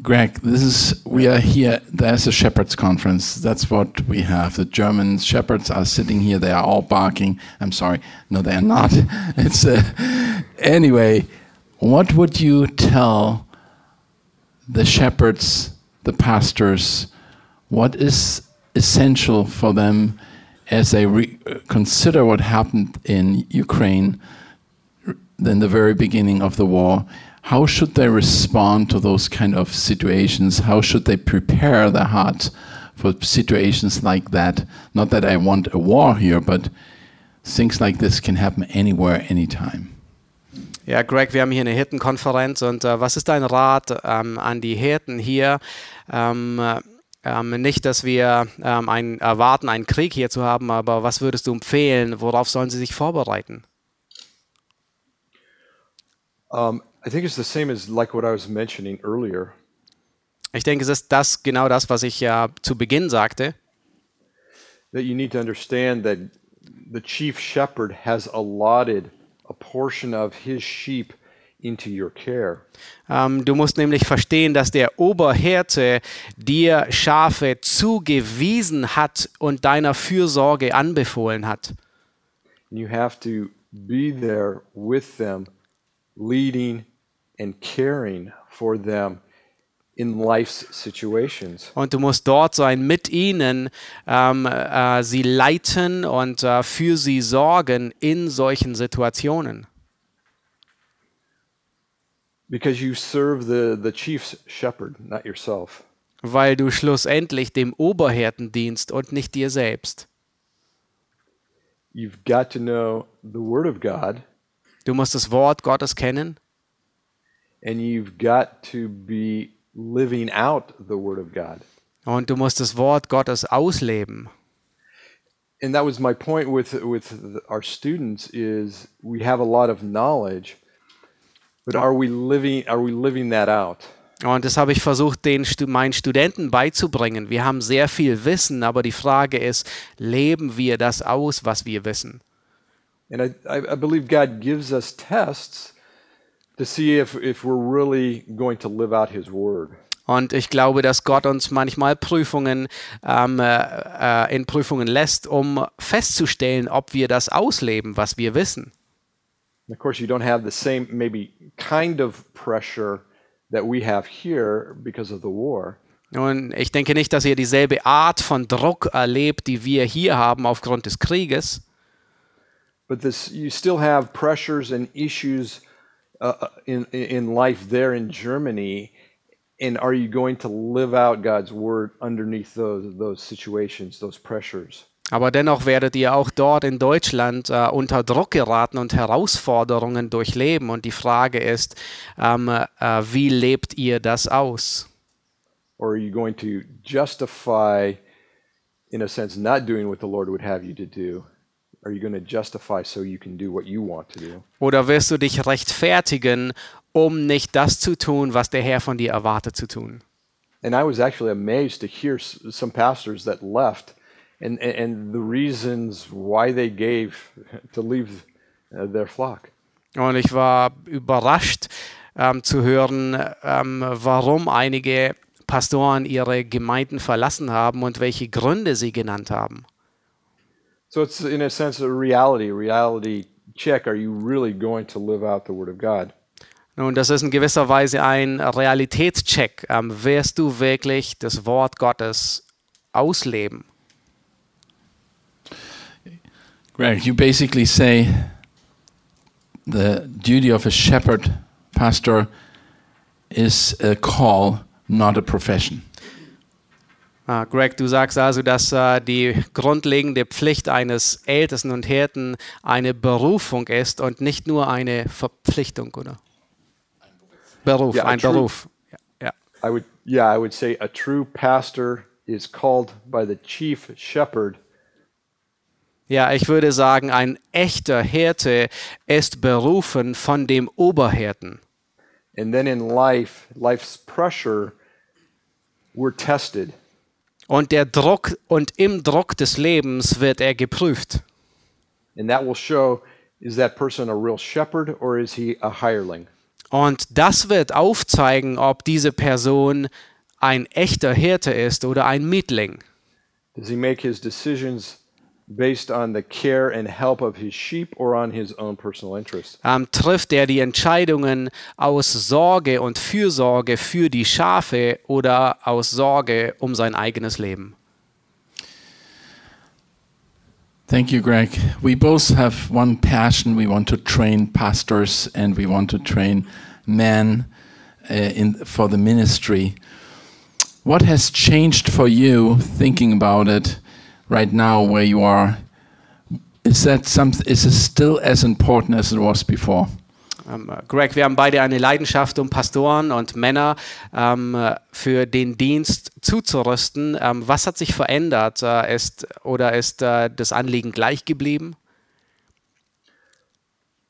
Greg, this is we are here. There's a shepherds conference. That's what we have. The German shepherds are sitting here. They are all barking. I'm sorry, no, they are not. It's uh, anyway. What would you tell the shepherds, the pastors? What is essential for them as they consider what happened in Ukraine in the very beginning of the war? How should they respond to those kind of situations? How should they prepare their hearts for situations like that? Not that I want a war here, but things like this can happen anywhere, anytime. Ja, Greg, wir haben hier eine Hirtenkonferenz und äh, was ist dein Rat ähm, an die Hirten hier? Ähm, äh, ähm, nicht, dass wir ähm, ein, erwarten, einen Krieg hier zu haben, aber was würdest du empfehlen? Worauf sollen sie sich vorbereiten? Um, I think it's the same as like what I was mentioning earlier. Ich denke, es ist das genau das, was ich ja zu Beginn sagte. That you need to understand that the chief shepherd has allotted a portion of his sheep into your care. Ähm, du musst nämlich verstehen, dass der Oberhirte dir Schafe zugewiesen hat und deiner Fürsorge anbefohlen hat. You have to be there with them, leading and caring for them in life's situations. Und du musst dort sein mit ihnen, ähm, äh, sie leiten und äh, für sie sorgen in solchen Situationen. Because you serve the, the chief's shepherd, not yourself. Weil du schlussendlich dem Oberhirten dienst und nicht dir selbst. You've got to know the Word of God, Du musst das Wort Gottes kennen and you've got to be living out the Word of God. und du musst das Wort Gottes ausleben. And that was my point with with our students is we have a lot of knowledge, but are we living are we living that out? Und das habe ich versucht, den meinen Studenten beizubringen. Wir haben sehr viel Wissen, aber die Frage ist, leben wir das aus, was wir wissen? And I, I believe God gives us tests to see if, if we're really going to live out His Word. Und ich glaube, dass Gott uns manchmal Prüfungen ähm, äh, äh, in Prüfungen lässt, um festzustellen, ob wir das ausleben, was wir wissen. And of course, you don't have the same, maybe kind of pressure that we have here because of the war. Und ich denke nicht, dass ihr dieselbe Art von Druck erlebt, die wir hier haben aufgrund des Krieges. But this, you still have pressures and issues uh, uh, in, in life there in Germany. And are you going to live out God's Word underneath those, those situations, those pressures? Aber dennoch werdet ihr auch dort in Deutschland äh, unter Druck geraten und Herausforderungen durchleben. Und die Frage ist, ähm, äh, wie lebt ihr das aus? Or are you going to justify, in a sense, not doing what the Lord would have you to do? Oder wirst du dich rechtfertigen, um nicht das zu tun, was der Herr von dir erwartet zu tun? And I was actually amazed to hear some pastors that left and, and, and the reasons why they gave to leave uh, their flock. Und ich war überrascht ähm, zu hören, ähm, warum einige Pastoren ihre Gemeinden verlassen haben und welche Gründe sie genannt haben. So it's, in a sense, a reality, reality check. Are you really going to live out the Word of God? Nun, das ist in gewisser Weise ein Realitätscheck. Ähm, wirst du wirklich das Wort Gottes ausleben? Greg, you basically say the duty of a shepherd pastor is a call, not a profession. Ah, Greg, du sagst also, dass äh, die grundlegende Pflicht eines Ältesten und Hirten eine Berufung ist und nicht nur eine Verpflichtung, oder? Beruf, Ja, ein true. Beruf. Ja, ja. I would, yeah, I would say a true pastor is called by the chief shepherd ja, ich würde sagen, ein echter Hirte ist berufen von dem Oberhirten. And then in life, life's pressure, we're tested. Und der Druck und im Druck des Lebens wird er geprüft. And that will show is that person a real shepherd or is he a hireling? Und das wird aufzeigen, ob diese Person ein echter Hirte ist oder ein Mietling. Does he make his decisions based on the care and help of his sheep or on his own personal interest? Ähm, trifft er die Entscheidungen aus Sorge und Fürsorge für die Schafe oder aus Sorge um sein eigenes Leben? Thank you, Greg. We both have one passion. We want to train pastors and we want to train men uh, in, for the ministry. What has changed for you thinking about it right now where you are? Is that something, is it still as important as it was before? Ähm, äh, Greg, wir haben beide eine Leidenschaft, um Pastoren und Männer ähm, äh, für den Dienst zuzurüsten. Ähm, was hat sich verändert? Äh, ist, oder ist äh, das Anliegen gleich geblieben?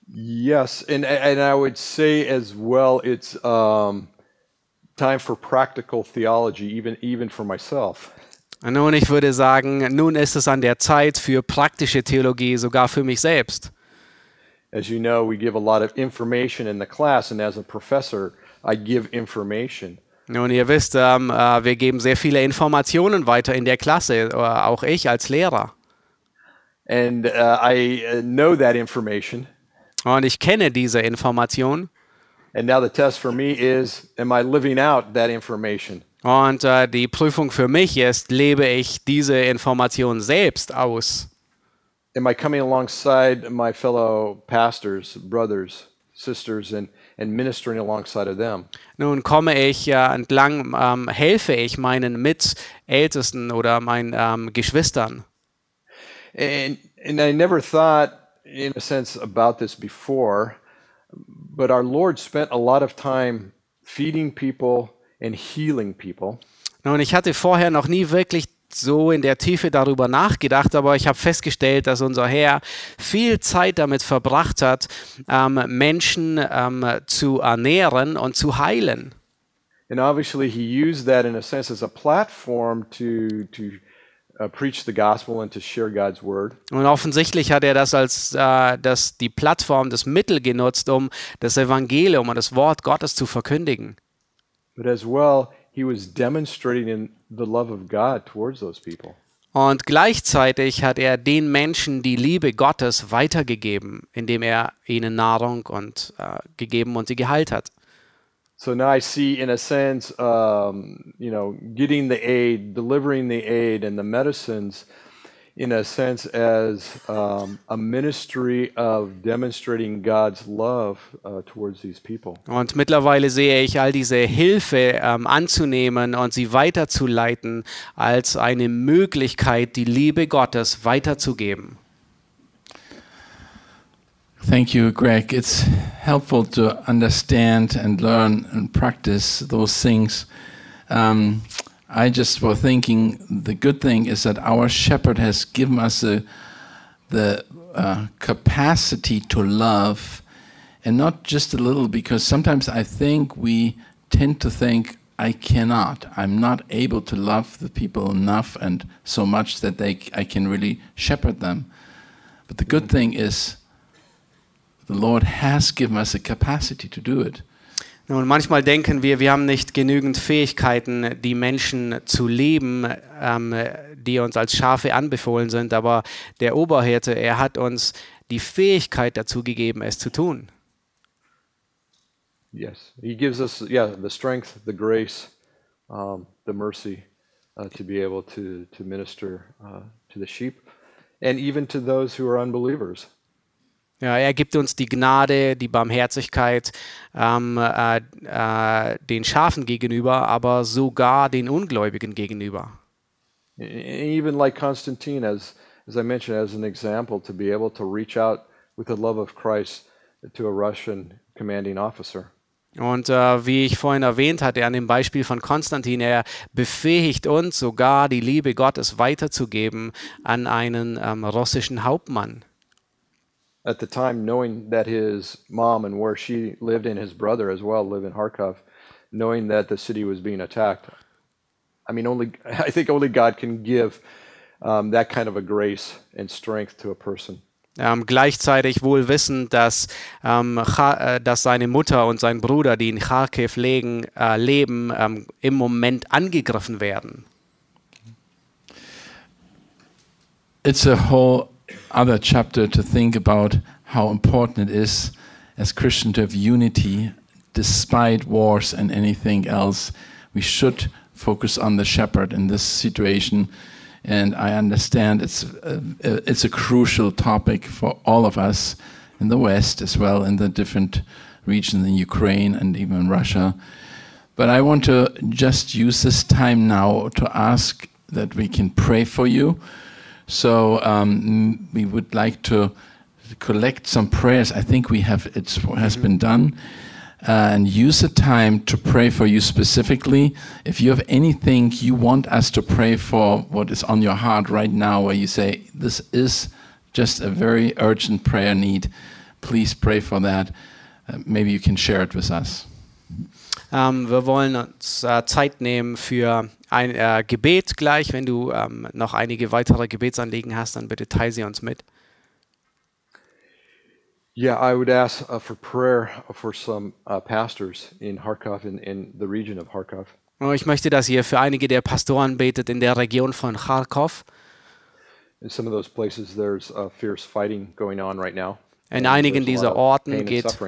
Yes, and and I would say as well, it's um, time for practical theology, even even for myself. Nun, ich würde sagen, nun ist es an der Zeit für praktische Theologie, sogar für mich selbst. As you know, we give a lot of information in the class, and as a professor, I give information. Nun, ihr wisst, ähm, äh, wir geben sehr viele Informationen weiter in der Klasse, äh, auch ich als Lehrer. And uh, I uh, know that information. Und ich kenne diese Information. And now the test for me is Am I living out that information? Und äh, die Prüfung für mich ist, lebe ich diese Information selbst aus? Am I coming alongside my fellow pastors, brothers, sisters, and, and ministering alongside of them? Nun komme ich äh, entlang, ähm, helfe ich meinen Mitältesten oder meinen ähm, Geschwistern. And, and I never thought, in a sense, about this before, but our Lord spent a lot of time feeding people and healing people. Nun, ich hatte vorher noch nie wirklich so in der Tiefe darüber nachgedacht, aber ich habe festgestellt, dass unser Herr viel Zeit damit verbracht hat, ähm, Menschen ähm, zu ernähren und zu heilen. And obviously, he used that in a sense as a platform to, to uh, preach the gospel and to share God's word. Und offensichtlich hat er das als äh, das, die Plattform, das Mittel genutzt, um das Evangelium und das Wort Gottes zu verkündigen. Und gleichzeitig hat er den Menschen die Liebe Gottes weitergegeben, indem er ihnen Nahrung und äh, gegeben und sie geheilt hat. So now I see, in a sense, um, you know, getting the aid, delivering the aid, and the medicines, in a sense, as um, a ministry of demonstrating God's love uh, towards these people. Und mittlerweile sehe ich all diese Hilfe ähm, anzunehmen und sie weiterzuleiten als eine Möglichkeit, die Liebe Gottes weiterzugeben. Thank you, Greg. It's helpful to understand and learn and practice those things. Um, I just was thinking the good thing is that our shepherd has given us a, the uh, capacity to love, and not just a little, because sometimes I think we tend to think, I cannot. I'm not able to love the people enough and so much that they, I can really shepherd them. But the good thing is, the Lord has given us a capacity to do it. Nun, manchmal denken wir, wir haben nicht genügend Fähigkeiten, die Menschen zu lieben, ähm, die uns als Schafe anbefohlen sind, aber der Oberhirte, er hat uns die Fähigkeit dazu gegeben, es zu tun. Yes, he gives us, yeah, the strength, the grace, um, the mercy uh, to be able to to minister uh, to the sheep, and even to those who are unbelievers. Ja, er gibt uns die Gnade, die Barmherzigkeit ähm, äh, äh, den Schafen gegenüber, aber sogar den Ungläubigen gegenüber. E- Even like Constantine, as as I mentioned, as an example, to be able to reach out with the love of Christ to a Russian commanding officer. Und äh, wie ich vorhin erwähnt hatte, an dem Beispiel von Konstantin, er befähigt uns sogar die Liebe Gottes weiterzugeben an einen ähm, russischen Hauptmann. At the time, knowing that his mom and where she lived and his brother as well live in Kharkov, knowing that the city was being attacked, I mean, only I think only God can give um, that kind of a grace and strength to a person. Ähm, gleichzeitig wohl wissend, dass, ähm, äh, dass seine Mutter und sein Bruder, die in Kharkiv legen, äh, leben, ähm, im Moment angegriffen werden. it's a whole other chapter to think about how important it is as Christians to have unity despite wars and anything else. We should focus on the shepherd in this situation. And I understand it's a, it's a crucial topic for all of us in the West as well, in the different regions in Ukraine and even Russia. But I want to just use this time now to ask that we can pray for you. So um, we would like to collect some prayers. I think we have it has been done, uh, and use the time to pray for you specifically. If you have anything you want us to pray for, what is on your heart right now, where you say this is just a very urgent prayer need, please pray for that. Uh, maybe you can share it with us. Ähm, wir wollen uns äh, Zeit nehmen für ein äh, Gebet gleich. Wenn du ähm, noch einige weitere Gebetsanliegen hast, dann bitte teile sie uns mit. Yeah, I would ask uh, for prayer for some uh, pastors in Kharkov, in, in the region of Kharkov. Und Ich möchte, dass ihr für einige der Pastoren betet in der Region von Kharkov. In some of those places, there's uh, fierce fighting going on right now. In einigen dieser Orten geht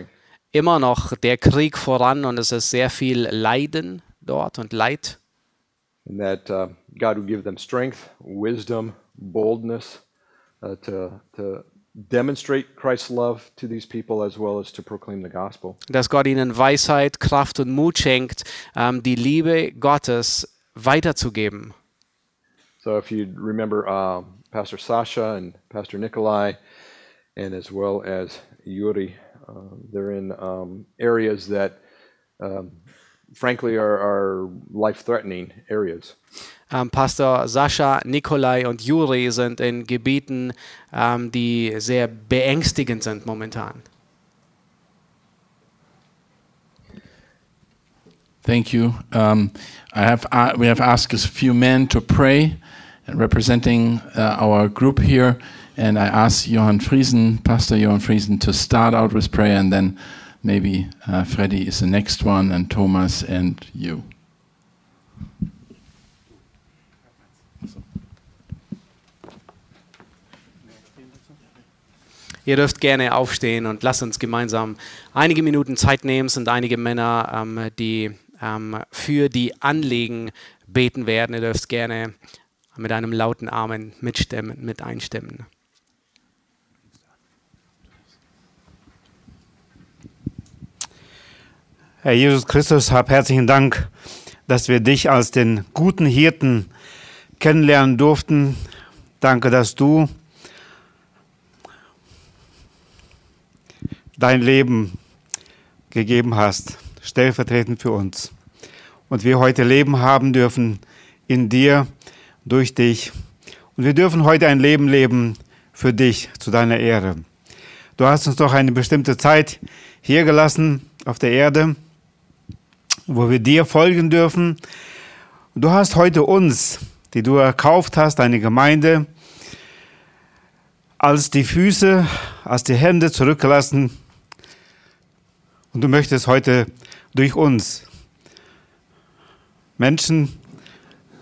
immer noch der Krieg voran und es ist sehr viel Leiden dort und Leid. And that uh, God would give them strength, wisdom, boldness uh, to, to demonstrate Christ's love to these people as well as to proclaim the gospel. Dass Gott ihnen Weisheit, Kraft und Mut schenkt, ähm, die Liebe Gottes weiterzugeben. So if you remember um, Pastor Sasha and Pastor Nikolai, and as well as Yuri, uh, they're in um, areas that, um, frankly, are, are life-threatening areas. Ähm, Pastor Sascha, Nikolai und Juri sind in Gebieten, ähm, die sehr beängstigend sind momentan. Thank you. Um, I have uh, we have asked a few men to pray, representing uh, our group here, and I asked Johann Friesen, Pastor Johann Friesen, to start out with prayer, and then maybe uh, Freddy is the next one, and Thomas and you. Ihr dürft gerne aufstehen und lasst uns gemeinsam einige Minuten Zeit nehmen. Es sind einige Männer, ähm, die ähm, für die Anliegen beten werden. Ihr dürft gerne mit einem lauten Amen mitstimmen, mit einstimmen. Herr Jesus Christus, hab herzlichen Dank, dass wir dich als den guten Hirten kennenlernen durften. Danke, dass du dein Leben gegeben hast, stellvertretend für uns. Und wir heute Leben haben dürfen in dir, durch dich. Und wir dürfen heute ein Leben leben für dich, zu deiner Ehre. Du hast uns doch eine bestimmte Zeit hier gelassen auf der Erde, wo wir dir folgen dürfen. Du hast heute uns, die du erkauft hast, deine Gemeinde, als die Füße, als die Hände zurückgelassen. Und du möchtest heute durch uns Menschen,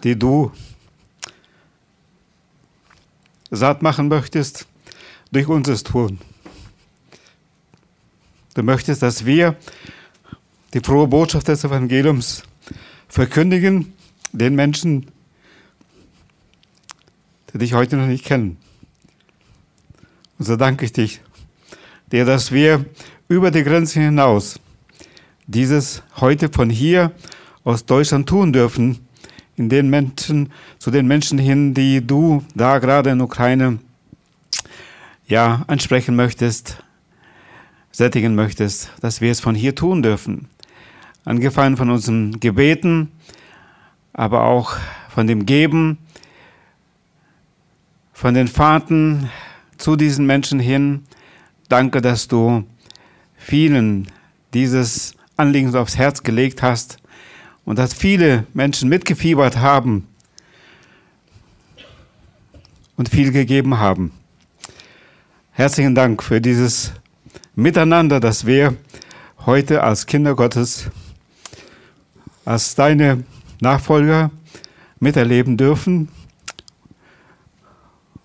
die du satt machen möchtest, durch uns es tun. Du möchtest, dass wir die frohe Botschaft des Evangeliums verkündigen den Menschen, die dich heute noch nicht kennen. Und so danke ich dich, dir, dass wir über die Grenzen hinaus dieses heute von hier aus Deutschland tun dürfen, in den Menschen, zu den Menschen hin, die du da gerade in Ukraine ja ansprechen möchtest, sättigen möchtest, dass wir es von hier tun dürfen. Angefangen von unseren Gebeten, aber auch von dem Geben, von den Fahrten zu diesen Menschen hin. Danke, dass du vielen dieses Anliegen aufs Herz gelegt hast und dass viele Menschen mitgefiebert haben und viel gegeben haben. Herzlichen Dank für dieses Miteinander, das wir heute als Kinder Gottes, als deine Nachfolger miterleben dürfen.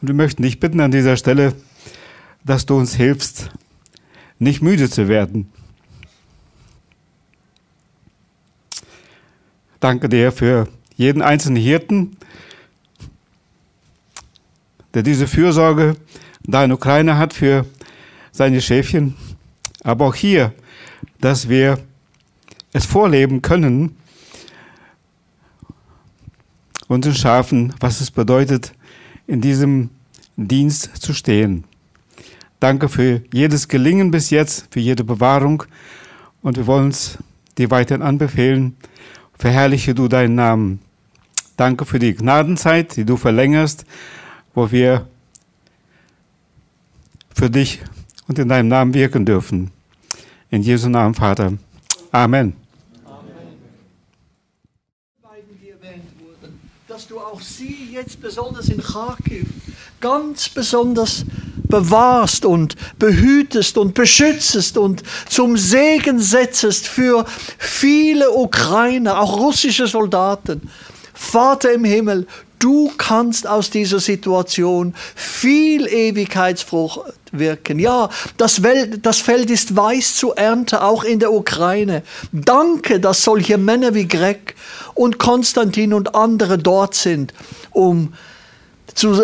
Und wir möchten dich bitten an dieser Stelle, dass du uns hilfst, nicht müde zu werden. Danke dir für jeden einzelnen Hirten, der diese Fürsorge da in Ukraine hat für seine Schäfchen. Aber auch hier, dass wir es vorleben können, unseren Schafen, was es bedeutet, in diesem Dienst zu stehen. Danke für jedes Gelingen bis jetzt, für jede Bewahrung und wir wollen es dir weiterhin anbefehlen. Verherrliche du deinen Namen. Danke für die Gnadenzeit, die du verlängerst, wo wir für dich und in deinem Namen wirken dürfen. In Jesu Namen, Vater. Amen. beiden, die erwähnt wurden, auch sie jetzt besonders in Kharkiv ganz besonders bewahrst und behütest und beschützest und zum Segen setzest für viele Ukrainer, auch russische Soldaten. Vater im Himmel, du kannst aus dieser Situation viel Ewigkeitsfrucht wirken. Ja, das, Welt, das Feld ist weiß zu ernte, auch in der Ukraine. Danke, dass solche Männer wie Greg und Konstantin und andere dort sind, um zu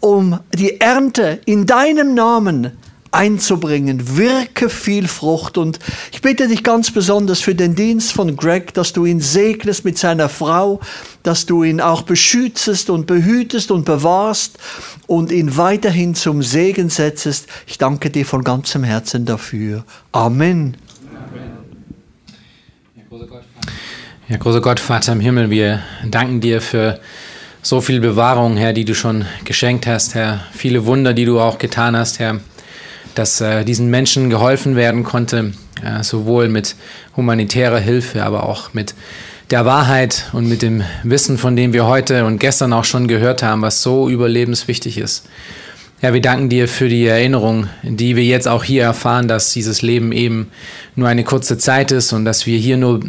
um die Ernte in deinem Namen einzubringen. Wirke viel Frucht. Und ich bitte dich ganz besonders für den Dienst von Greg, dass du ihn segnest mit seiner Frau, dass du ihn auch beschützest und behütest und bewahrst und ihn weiterhin zum Segen setzest. Ich danke dir von ganzem Herzen dafür. Amen. Ja, großer Gott, Vater im Himmel, wir danken dir für so viel Bewahrung, Herr, die du schon geschenkt hast, Herr. Viele Wunder, die du auch getan hast, Herr. Dass äh, diesen Menschen geholfen werden konnte, äh, sowohl mit humanitärer Hilfe, aber auch mit der Wahrheit und mit dem Wissen, von dem wir heute und gestern auch schon gehört haben, was so überlebenswichtig ist. Ja, wir danken dir für die Erinnerung, die wir jetzt auch hier erfahren, dass dieses Leben eben nur eine kurze Zeit ist und dass wir hier nur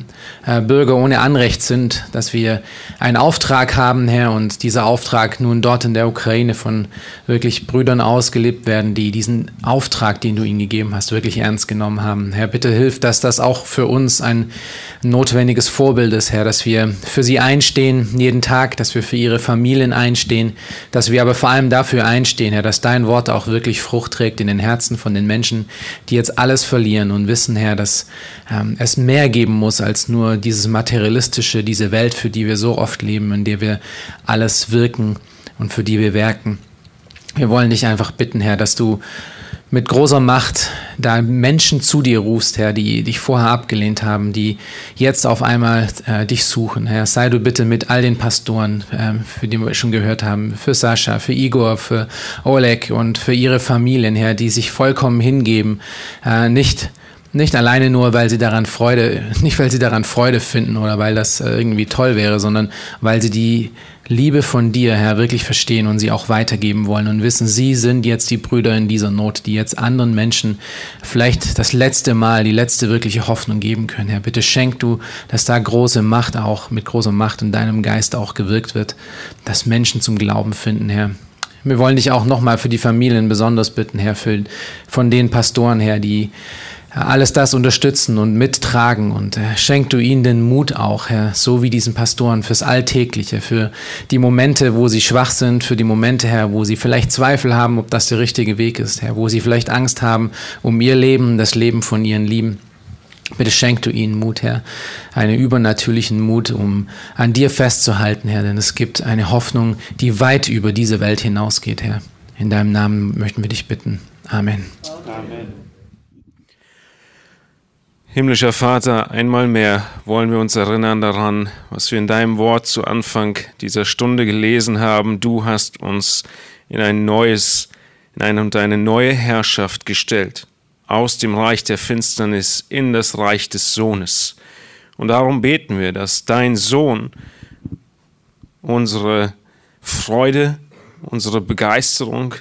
äh, Bürger ohne Anrecht sind, dass wir einen Auftrag haben, Herr, und dieser Auftrag nun dort in der Ukraine von wirklich Brüdern ausgelebt werden, die diesen Auftrag, den du ihnen gegeben hast, wirklich ernst genommen haben. Herr, bitte hilf, dass das auch für uns ein notwendiges Vorbild ist, Herr, dass wir für sie einstehen jeden Tag, dass wir für ihre Familien einstehen, dass wir aber vor allem dafür einstehen, Herr, dass dein Wort auch wirklich Frucht trägt in den Herzen von den Menschen, die jetzt alles verlieren und wissen, Herr, dass ähm, es mehr geben muss als nur dieses materialistische, diese Welt, für die wir so oft leben, in der wir alles wirken und für die wir werken. Wir wollen dich einfach bitten, Herr, dass du mit großer Macht da Menschen zu dir rufst, Herr, die dich vorher abgelehnt haben, die jetzt auf einmal äh, dich suchen. Herr, sei du bitte mit all den Pastoren, äh, für die wir schon gehört haben, für Sascha, für Igor, für Oleg und für ihre Familien, Herr, die sich vollkommen hingeben, äh, nicht nicht alleine nur, weil sie daran Freude, nicht weil sie daran Freude finden oder weil das äh, irgendwie toll wäre, sondern weil sie die Liebe von dir, Herr, wirklich verstehen und sie auch weitergeben wollen und wissen, sie sind jetzt die Brüder in dieser Not, die jetzt anderen Menschen vielleicht das letzte Mal, die letzte wirkliche Hoffnung geben können. Herr, bitte schenk du, dass da große Macht auch, mit großer Macht in deinem Geist auch gewirkt wird, dass Menschen zum Glauben finden, Herr. Wir wollen dich auch nochmal für die Familien besonders bitten, Herr, für, von den Pastoren, Herr, die alles das unterstützen und mittragen und schenk du ihnen den Mut auch, Herr, so wie diesen Pastoren fürs Alltägliche, für die Momente, wo sie schwach sind, für die Momente, Herr, wo sie vielleicht Zweifel haben, ob das der richtige Weg ist, Herr, wo sie vielleicht Angst haben um ihr Leben, das Leben von ihren Lieben. Bitte schenk du ihnen Mut, Herr, einen übernatürlichen Mut, um an dir festzuhalten, Herr, denn es gibt eine Hoffnung, die weit über diese Welt hinausgeht, Herr. In deinem Namen möchten wir dich bitten. Amen. Amen. Himmlischer Vater, einmal mehr wollen wir uns erinnern daran, was wir in deinem Wort zu Anfang dieser Stunde gelesen haben. Du hast uns in ein neues, in eine und eine neue Herrschaft gestellt, aus dem Reich der Finsternis in das Reich des Sohnes. Und darum beten wir, dass dein Sohn unsere Freude, unsere Begeisterung,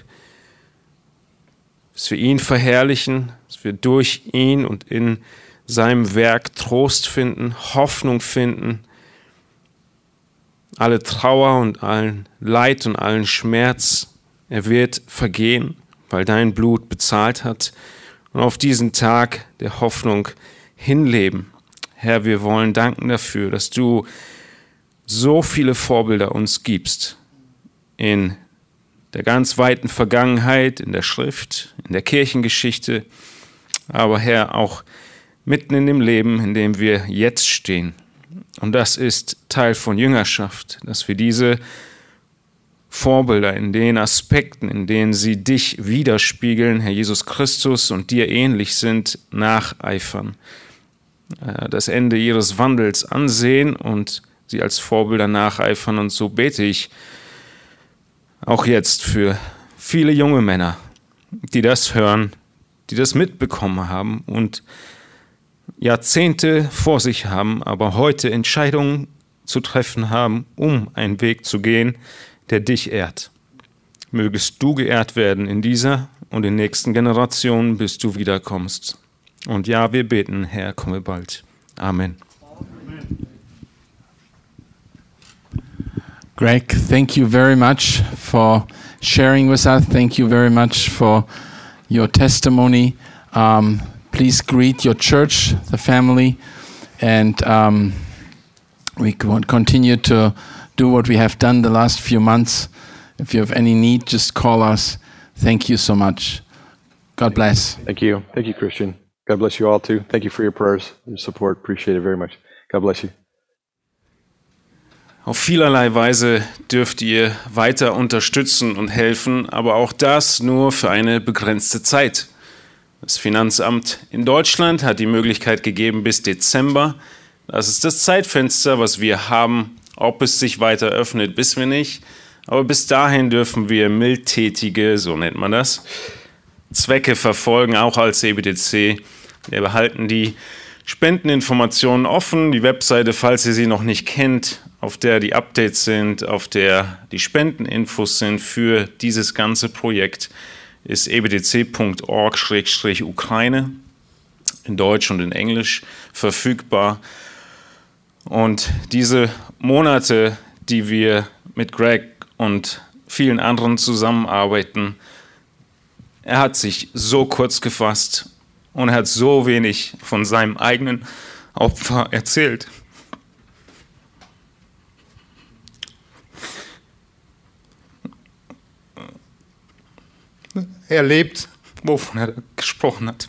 dass wir ihn verherrlichen, dass wir durch ihn und in seinem Werk Trost finden, Hoffnung finden, alle Trauer und allen Leid und allen Schmerz, er wird vergehen, weil dein Blut bezahlt hat und auf diesen Tag der Hoffnung hinleben. Herr, wir wollen danken dafür, dass du so viele Vorbilder uns gibst in der ganz weiten Vergangenheit, in der Schrift, in der Kirchengeschichte, aber Herr, auch mitten in dem Leben, in dem wir jetzt stehen. Und das ist Teil von Jüngerschaft, dass wir diese Vorbilder in den Aspekten, in denen sie dich widerspiegeln, Herr Jesus Christus, und dir ähnlich sind, nacheifern. Äh, das Ende ihres Wandels ansehen und sie als Vorbilder nacheifern. Und so bete ich auch jetzt für viele junge Männer, die das hören, die das mitbekommen haben und Jahrzehnte vor sich haben, aber heute Entscheidungen zu treffen haben, um einen Weg zu gehen, der dich ehrt. Mögest du geehrt werden in dieser und in nächsten Generationen, bis du wiederkommst. Und ja, wir beten, Herr, komme bald. Amen. Greg, thank you very much for sharing with us. Thank you very much for your testimony. Um, please greet your church, the family, and um, we can continue to do what we have done the last few months. If you have any need, just call us. Thank you so much. God bless. Thank you. Thank you, Christian. God bless you all too. Thank you for your prayers, your support. Appreciate it very much. God bless you. Auf vielerlei Weise dürft ihr weiter unterstützen und helfen, aber auch das nur für eine begrenzte Zeit. Das Finanzamt in Deutschland hat die Möglichkeit gegeben bis Dezember. Das ist das Zeitfenster, was wir haben. Ob es sich weiter öffnet, wissen wir nicht. Aber bis dahin dürfen wir mildtätige, so nennt man das, Zwecke verfolgen, auch als EBTC. Wir behalten die Spendeninformationen offen. Die Webseite, falls ihr sie noch nicht kennt, auf der die Updates sind, auf der die Spendeninfos sind für dieses ganze Projekt, ist ebdc.org-ukraine in Deutsch und in Englisch verfügbar. Und diese Monate, die wir mit Greg und vielen anderen zusammenarbeiten, er hat sich so kurz gefasst und er hat so wenig von seinem eigenen Opfer erzählt. Er lebt, wovon er gesprochen hat.